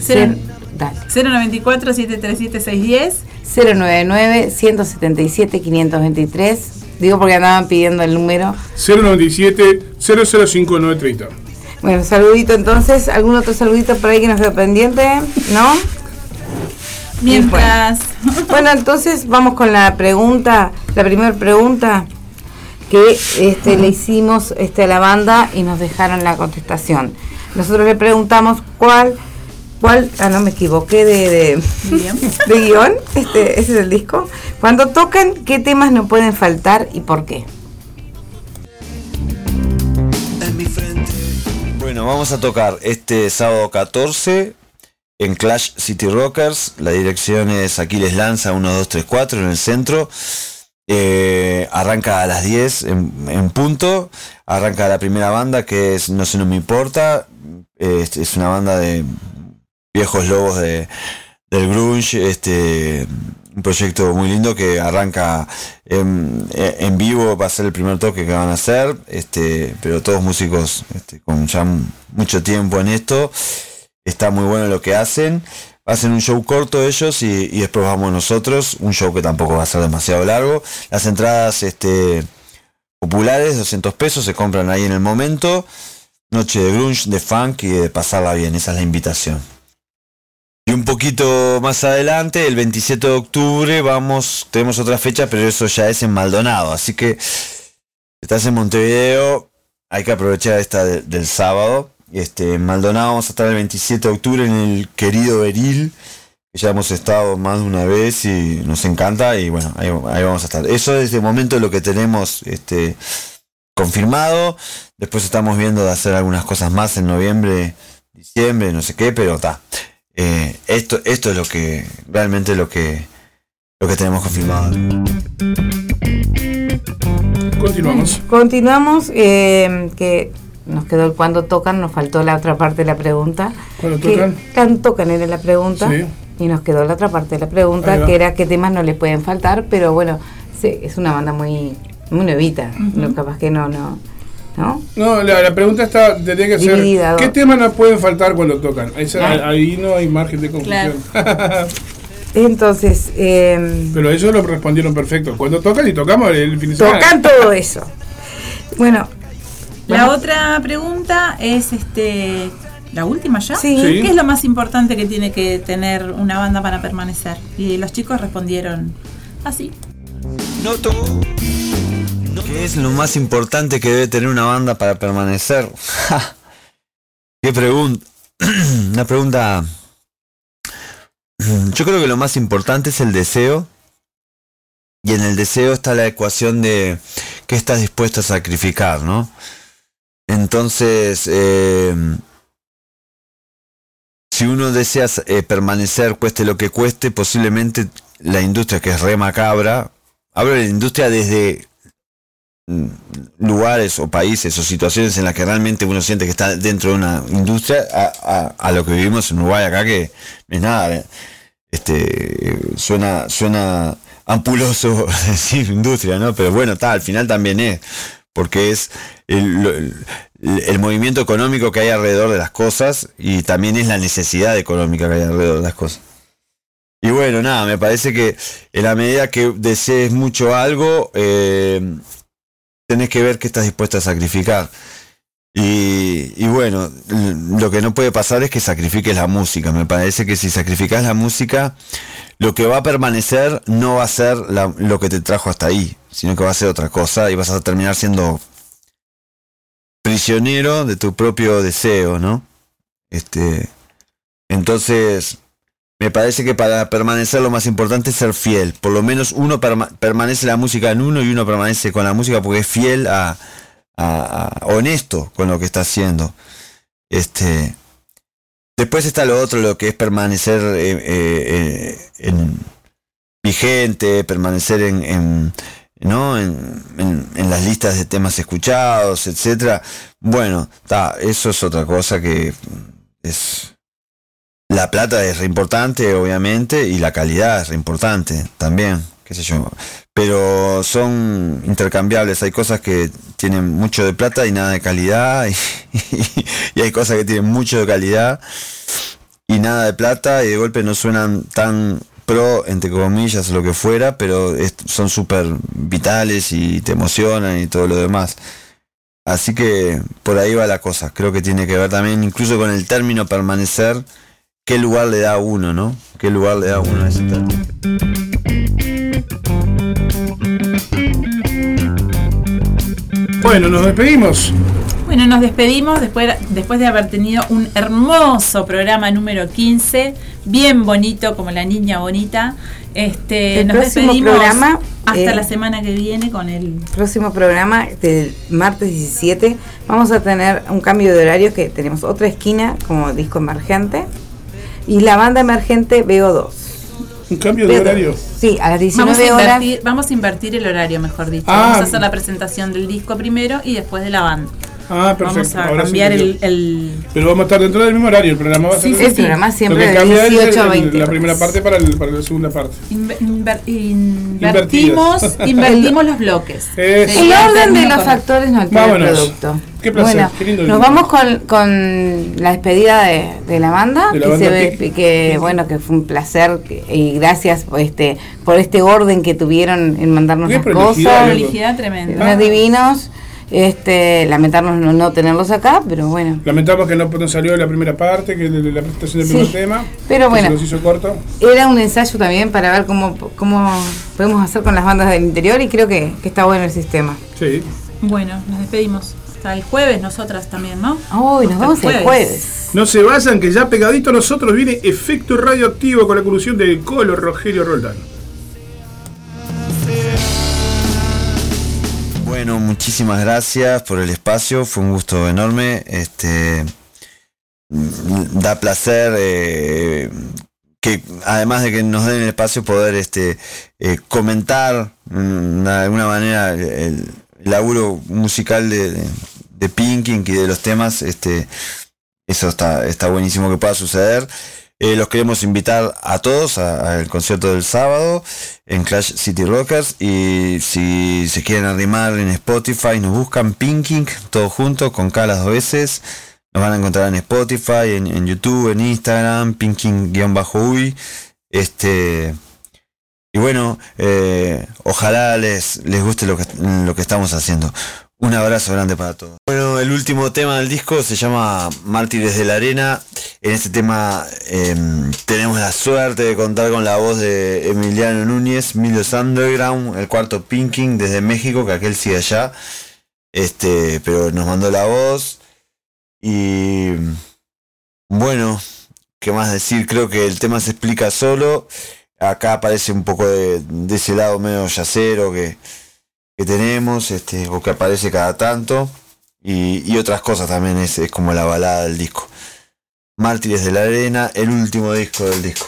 Cero- Dale. 094 737 610 099 177 523. Digo porque andaban pidiendo el número. 097 005930. Bueno, saludito entonces. ¿Algún otro saludito por ahí que nos quedó pendiente? ¿No? Mientras. Bueno. Entonces vamos con la pregunta, la primera pregunta que este, le hicimos este, a la banda y nos dejaron la contestación. Nosotros le preguntamos cuál, cuál, ah no me equivoqué de, de, (laughs) de guion, este, ese es el disco. Cuando tocan, ¿qué temas no pueden faltar y por qué? Bueno, vamos a tocar este sábado 14 en Clash City Rockers. La dirección es Aquiles Lanza 1234 en el centro. Eh, arranca a las 10 en, punto. Arranca la primera banda que es No sé, no me importa. Es, es una banda de viejos lobos de, del grunge. Este, un proyecto muy lindo que arranca en, en vivo, va a ser el primer toque que van a hacer, este, pero todos músicos este, con ya mucho tiempo en esto. Está muy bueno lo que hacen. Hacen un show corto ellos y, después vamos nosotros, un show que tampoco va a ser demasiado largo. Las entradas este, populares, 200 pesos, se compran ahí en el momento. Noche de grunge, de funk y de pasarla bien, esa es la invitación. Y un poquito más adelante, el 27 de octubre, vamos, tenemos otra fecha, pero eso ya es en Maldonado. Así que estás en Montevideo, hay que aprovechar esta de- del sábado. Este, en Maldonado vamos a estar el 27 de octubre en el querido Beril, que ya hemos estado más de una vez y nos encanta. Y bueno, ahí, ahí vamos a estar. Eso es de momento lo que tenemos este, confirmado. Después estamos viendo de hacer algunas cosas más en noviembre, diciembre, no sé qué, pero está. Eh, esto, esto es lo que realmente lo que lo que tenemos confirmado. Continuamos. Continuamos, eh, que nos quedó el cuando tocan, nos faltó la otra parte de la pregunta. ¿Cuándo tocan? Cuando tocan era la pregunta. Sí. Y nos quedó la otra parte de la pregunta, que era qué temas no le pueden faltar, pero bueno, sí, es una banda muy muy nuevita, no, capaz que no, no, ¿no? No, la, la pregunta está, tendría que ser, ¿qué temas no pueden faltar cuando tocan? Claro. Ahí no hay margen de confusión. (laughs) Entonces, eh, Pero ellos lo respondieron perfecto. Cuando tocan y tocamos el fin de semana. tocan todo eso. Bueno, La Bueno. otra pregunta es este la última ya. Sí. ¿Qué es lo más importante que tiene que tener una banda para permanecer? Y los chicos respondieron así. Noto ¿Qué es lo más importante que debe tener una banda para permanecer? Ja. ¿Qué pregunta? (clears throat) Una pregunta... (clears throat) Yo creo que lo más importante es el deseo. Y en el deseo está la ecuación de qué estás dispuesto a sacrificar, ¿no? Entonces, eh, si uno desea eh, permanecer, cueste lo que cueste, posiblemente la industria, que es re macabra, hablo de la industria desde mm, lugares o países o situaciones en las que realmente uno siente que está dentro de una industria a, a- lo que vivimos en Uruguay acá que es nada eh, este suena suena ampuloso (laughs) decir industria no pero bueno está al final también es porque es el, el movimiento económico que hay alrededor de las cosas y también es la necesidad económica que hay alrededor de las cosas y bueno, nada, me parece que en la medida que desees mucho algo, eh, tenés que ver qué estás dispuesto a sacrificar. Y, bueno, lo que no puede pasar es que sacrifiques la música. Me parece que si sacrificas la música, lo que va a permanecer no va a ser lo que te trajo hasta ahí, sino que va a ser otra cosa y vas a terminar siendo prisionero de tu propio deseo, ¿no? Este, entonces, me parece que para permanecer lo más importante es ser fiel. Por lo menos uno perma- permanece la música en uno y uno permanece con la música porque es fiel a, a- honesto con lo que está haciendo. Este, después está lo otro, lo que es permanecer eh, eh, eh, en vigente, permanecer en, en- ¿no? En, en- en las listas de temas escuchados, etcétera. Bueno, ta, eso es otra cosa que es la plata es re importante, obviamente, y la calidad es re importante también, qué sé yo. Pero son intercambiables, hay cosas que tienen mucho de plata y nada de calidad, (laughs) y, hay cosas que tienen mucho de calidad y nada de plata, y de golpe no suenan tan pro, entre comillas, lo que fuera, pero son súper vitales y te emocionan y todo lo demás. Así que por ahí va la cosa. Creo que tiene que ver también incluso con el término permanecer, qué lugar le da a uno, ¿no? ¿Qué lugar le da a uno ese término? Bueno, nos despedimos. Bueno, nos despedimos después, después de haber tenido un hermoso programa número 15, bien bonito como la niña bonita. Este, El nos próximo despedimos programa, hasta eh, la semana que viene con el próximo programa del martes 17 vamos a tener un cambio de horario que tenemos otra esquina como disco emergente y la banda emergente BO2. Un cambio de horario. Sí, a las 19 Vamos a, horas. invertir, vamos a invertir el horario, mejor dicho. Ah. Vamos a hacer la presentación del disco primero y después de la banda. Ah, perfecto. Vamos a Ahora sí cambiar el, Pero vamos a estar dentro del mismo horario. El programa va a ser sí, sí. El programa siempre de cambia es 18 a el- 20 La primera parte para, el- para la segunda parte. inver- inver- invertimos, (laughs) invertimos los bloques. El orden de los correcto. factores no altera el producto. Qué placer, Bueno, qué lindo nos lindo. vamos con, con la despedida de, de la banda, De la que banda se ve Tic. que bueno que fue un placer que- y gracias por este por este orden que tuvieron en mandarnos las cosas. Prolijidad tremenda. unos divinos, este lamentarnos no, no tenerlos acá, pero bueno. Lamentamos que no, no salió la primera parte, que la presentación del Sí, primer tema. pero bueno. Se nos hizo corto. Era un ensayo también para ver cómo, cómo podemos hacer con las bandas del interior y creo que, que está bueno el sistema. Sí. Bueno, nos despedimos. Hasta el jueves nosotras también, ¿no? Hoy nos vemos el jueves. No se vayan, que ya pegadito a nosotros viene Efecto Radioactivo con la colusión del Colo Rogelio Roldán. Bueno, muchísimas gracias por el espacio, fue un gusto enorme. Este da placer eh, que además de que nos den el espacio poder este eh, comentar mm, de alguna manera el, el laburo musical de, de, Pinking y de los temas, este eso está, está buenísimo que pueda suceder. Eh, los queremos invitar a todos al concierto del sábado en Clash City Rockers y si se quieren arrimar en Spotify nos buscan Pinking, todo junto con K las dos veces. Nos van a encontrar en Spotify, en, en YouTube, en Instagram, Pinking-Uy. Este, y bueno, eh, ojalá les, les guste lo que, lo que estamos haciendo. Un abrazo grande para todos. Bueno, el último tema del disco se llama Mártires de la Arena. En este tema eh, tenemos la suerte de contar con la voz de Emiliano Núñez, Milos Underground, el cuarto Pinking desde México, que aquel sigue allá. Este, pero nos mandó la voz. Y bueno, ¿qué más decir? Creo que el tema se explica solo. Acá aparece un poco de, ese lado medio yacero que, que tenemos, este, o que aparece cada tanto. Y, y otras cosas también, es, es como la balada del disco. Mártires de la Arena, el último disco del disco.